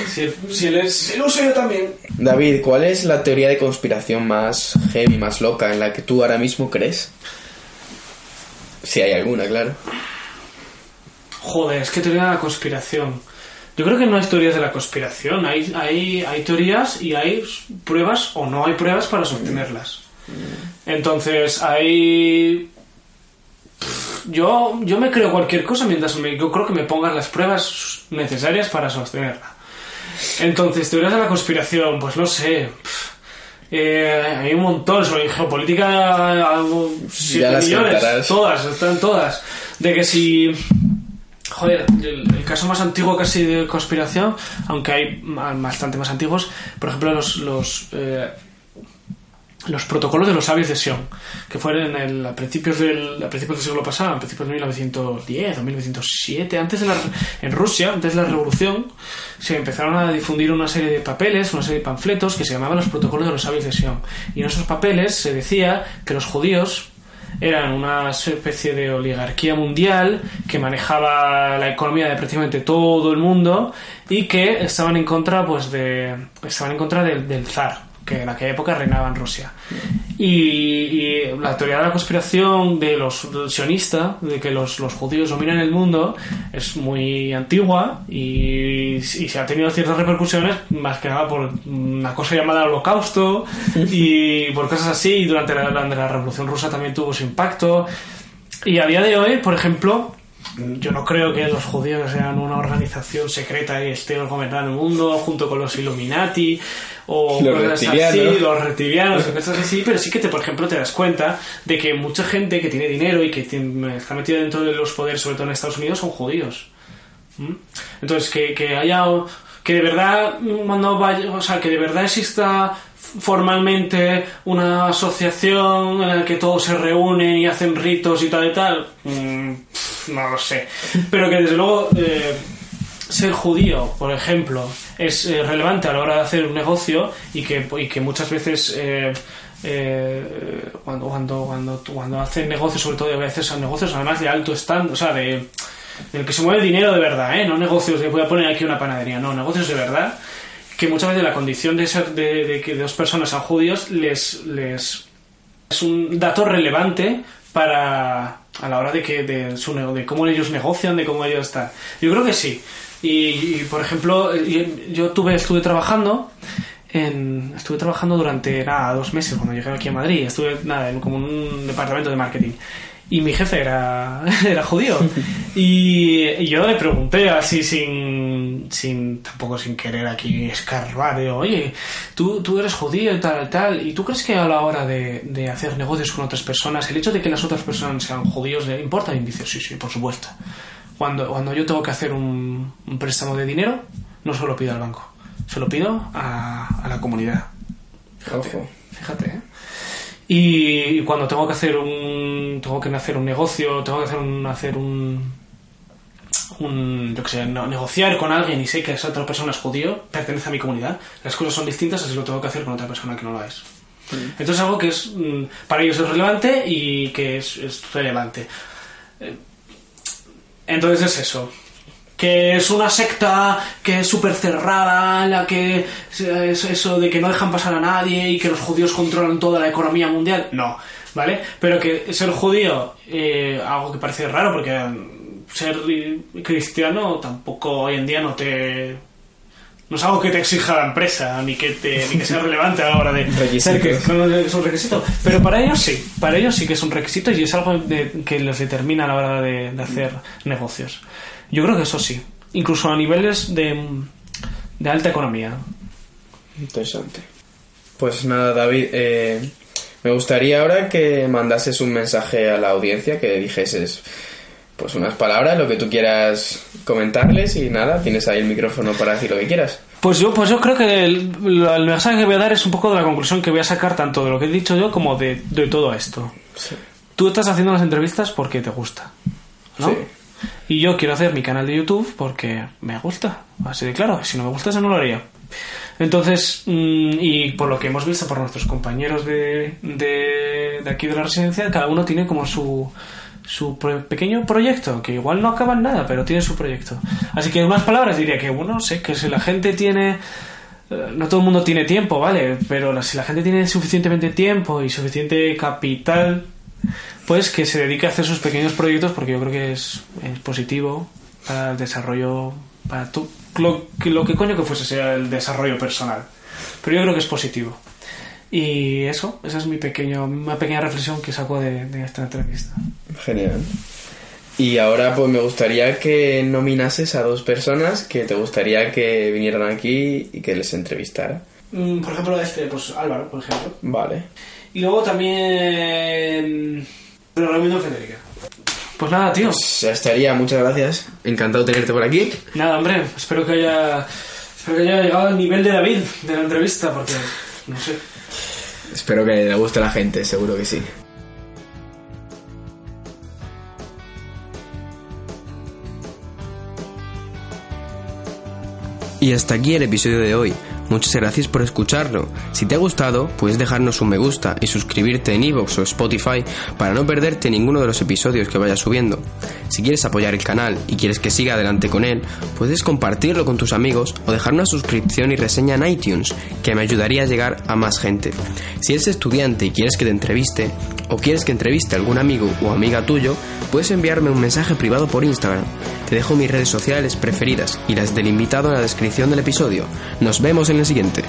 Si él, si él es iluso, yo también. David, ¿cuál es la teoría de conspiración más heavy, más loca en la que tú ahora mismo crees? Si hay alguna, claro. Joder, es que teoría de la conspiración. Yo creo que no hay teorías de la conspiración. Hay, hay, hay teorías y hay pruebas o no hay pruebas para sostenerlas. Entonces, hay... Yo, yo me creo cualquier cosa mientras me, yo creo que me pongas las pruebas necesarias para sostenerla. Entonces, teorías de la conspiración, pues no sé. eh, hay un montón sobre geopolítica, algo, siete las millones, contarás. todas, están todas. De que si Joder, el, el caso más antiguo casi de conspiración, aunque hay bastante más antiguos, por ejemplo, los, los, eh, los protocolos de los sabios de Sion, que fueron en el- a, principios del, a principios del siglo pasado, a principios de 1910 o 1907, antes de la, en Rusia, antes de la revolución, se empezaron a difundir una serie de papeles, una serie de panfletos que se llamaban los protocolos de los sabios de Sion. Y en esos papeles se decía que los judíos eran una especie de oligarquía mundial que manejaba la economía de prácticamente todo el mundo y que estaban en contra pues de estaban en contra del zar que en aquella época reinaba en Rusia. Y, y la teoría de la conspiración de los del sionista de que los, los judíos dominan el mundo es muy antigua y, y se ha tenido ciertas repercusiones más que nada por una cosa llamada holocausto y por cosas así y durante la, durante la revolución rusa también tuvo su impacto. Y a día de hoy por ejemplo yo no creo que los judíos sean una organización secreta y estén gobernando el mundo junto con los Illuminati o Los reptilianos. así, los reptilianos o cosas así, pero sí que te, por ejemplo, te das cuenta de que mucha gente que tiene dinero y que tiene- está metida dentro de los poderes, sobre todo en Estados Unidos, son judíos. ¿Mm? Entonces, que, que haya que de verdad no vaya, o sea, que de verdad exista formalmente una asociación en la que todos se reúnen y hacen ritos y tal y tal, mm, no lo sé. Pero que desde luego eh, ser judío, por ejemplo, es eh, relevante a la hora de hacer un negocio y que, y que muchas veces eh, eh, cuando, cuando, cuando, cuando hacen negocios, sobre todo a veces son negocios además de alto stand, o sea, de, del que se mueve dinero de verdad, ¿eh? no negocios de voy a poner aquí una panadería, no, negocios de verdad, que muchas veces la condición de ser de, de que dos personas sean judíos les, les es un dato relevante para a la hora de que de, su, de cómo ellos negocian, de cómo ellos están. Yo creo que sí. Y, y, por ejemplo, yo tuve, estuve trabajando en, estuve trabajando durante nada dos meses cuando llegué aquí a Madrid. Estuve nada en como un departamento de marketing. Y mi jefe era, era judío. Y, y yo le pregunté así sin, sin, tampoco sin querer aquí escarbar, digo, oye, tú, tú eres judío y tal, tal, ¿y tú crees que a la hora de, de hacer negocios con otras personas, el hecho de que las otras personas sean judíos le importa? Y dice, sí, sí, por supuesto. Cuando, cuando yo tengo que hacer un, un préstamo de dinero, no se lo pido al banco, se lo pido a, a la comunidad. Ojo. Fíjate, ¿eh? Y, y cuando tengo que hacer un tengo que hacer un negocio, tengo que hacer un hacer un un yo que sé, no- negociar con alguien y sé que esa otra persona es judío, pertenece a mi comunidad, las cosas son distintas así lo tengo que hacer con otra persona que no lo es. Entonces es algo que es mm, para ellos es relevante y que es, es relevante. Eh, Entonces es eso. Que es una secta que es súper cerrada, en la que es eso de que no dejan pasar a nadie y que los judíos controlan toda la economía mundial. No, ¿vale? Pero que ser judío, eh, algo que parece raro porque ser cristiano tampoco hoy en día no te... No es algo que te exija la empresa, ni que, te, ni que sea relevante a la hora de ser que es un requisito. Pero para ellos sí, para ellos sí que es un requisito y es algo de- que les determina a la hora de, de hacer negocios. Yo creo que eso sí, incluso a niveles de, de alta economía. Interesante. Pues nada, David, eh, Me gustaría ahora que mandases un mensaje a la audiencia, que dijeses pues unas palabras, lo que tú quieras comentarles y nada, tienes ahí el micrófono para decir lo que quieras. Pues yo, pues yo creo que el, el mensaje que voy a dar es un poco de la conclusión que voy a sacar tanto de lo que he dicho yo como de, de todo esto. Tú estás haciendo las entrevistas porque te gusta, ¿no? Sí. Y yo quiero hacer mi canal de YouTube porque me gusta. Así de claro, si no me gusta, eso no lo haría. Entonces, mm, y por lo que hemos visto por nuestros compañeros de, de, de aquí de la residencia, cada uno tiene como su, su pequeño proyecto, que igual no acaba en nada, pero tiene su proyecto. Así que en unas palabras diría que, bueno, sé que si la gente tiene... eh, No todo el mundo tiene tiempo, ¿vale? Pero si la gente tiene suficientemente tiempo y suficiente capital, pues que se dedique a hacer sus pequeños proyectos porque yo creo que es, es positivo para el desarrollo, para tu- lo, que, lo que coño que fuese sea el desarrollo personal. Pero yo creo que es positivo. Y eso, esa es mi pequeño, una pequeña reflexión que saco de, de esta entrevista. Genial. Y ahora pues me gustaría que nominases a dos personas que te gustaría que vinieran aquí y que les entrevistara. Mm, Por ejemplo, este, pues Álvaro, por ejemplo. Vale. Y luego también... Pero Ramiro Federica. Pues nada, tío. Pues ya estaría, muchas gracias. Encantado de tenerte por aquí. Nada, hombre, espero que haya... Espero que haya llegado al nivel de David de la entrevista, porque... No sé. Espero que le guste a la gente, seguro que sí. Y hasta aquí el episodio de hoy. Muchas gracias por escucharlo. Si te ha gustado, puedes dejarnos un me gusta y suscribirte en iVoox o Spotify para no perderte ninguno de los episodios que vaya subiendo. Si quieres apoyar el canal y quieres que siga adelante con él, puedes compartirlo con tus amigos o dejar una suscripción y reseña en iTunes, que me ayudaría a llegar a más gente. Si eres estudiante y quieres que te entreviste, o quieres que entreviste a algún amigo o amiga tuyo, puedes enviarme un mensaje privado por Instagram. Te dejo mis redes sociales preferidas y las del invitado en la descripción del episodio. Nos vemos en el siguiente.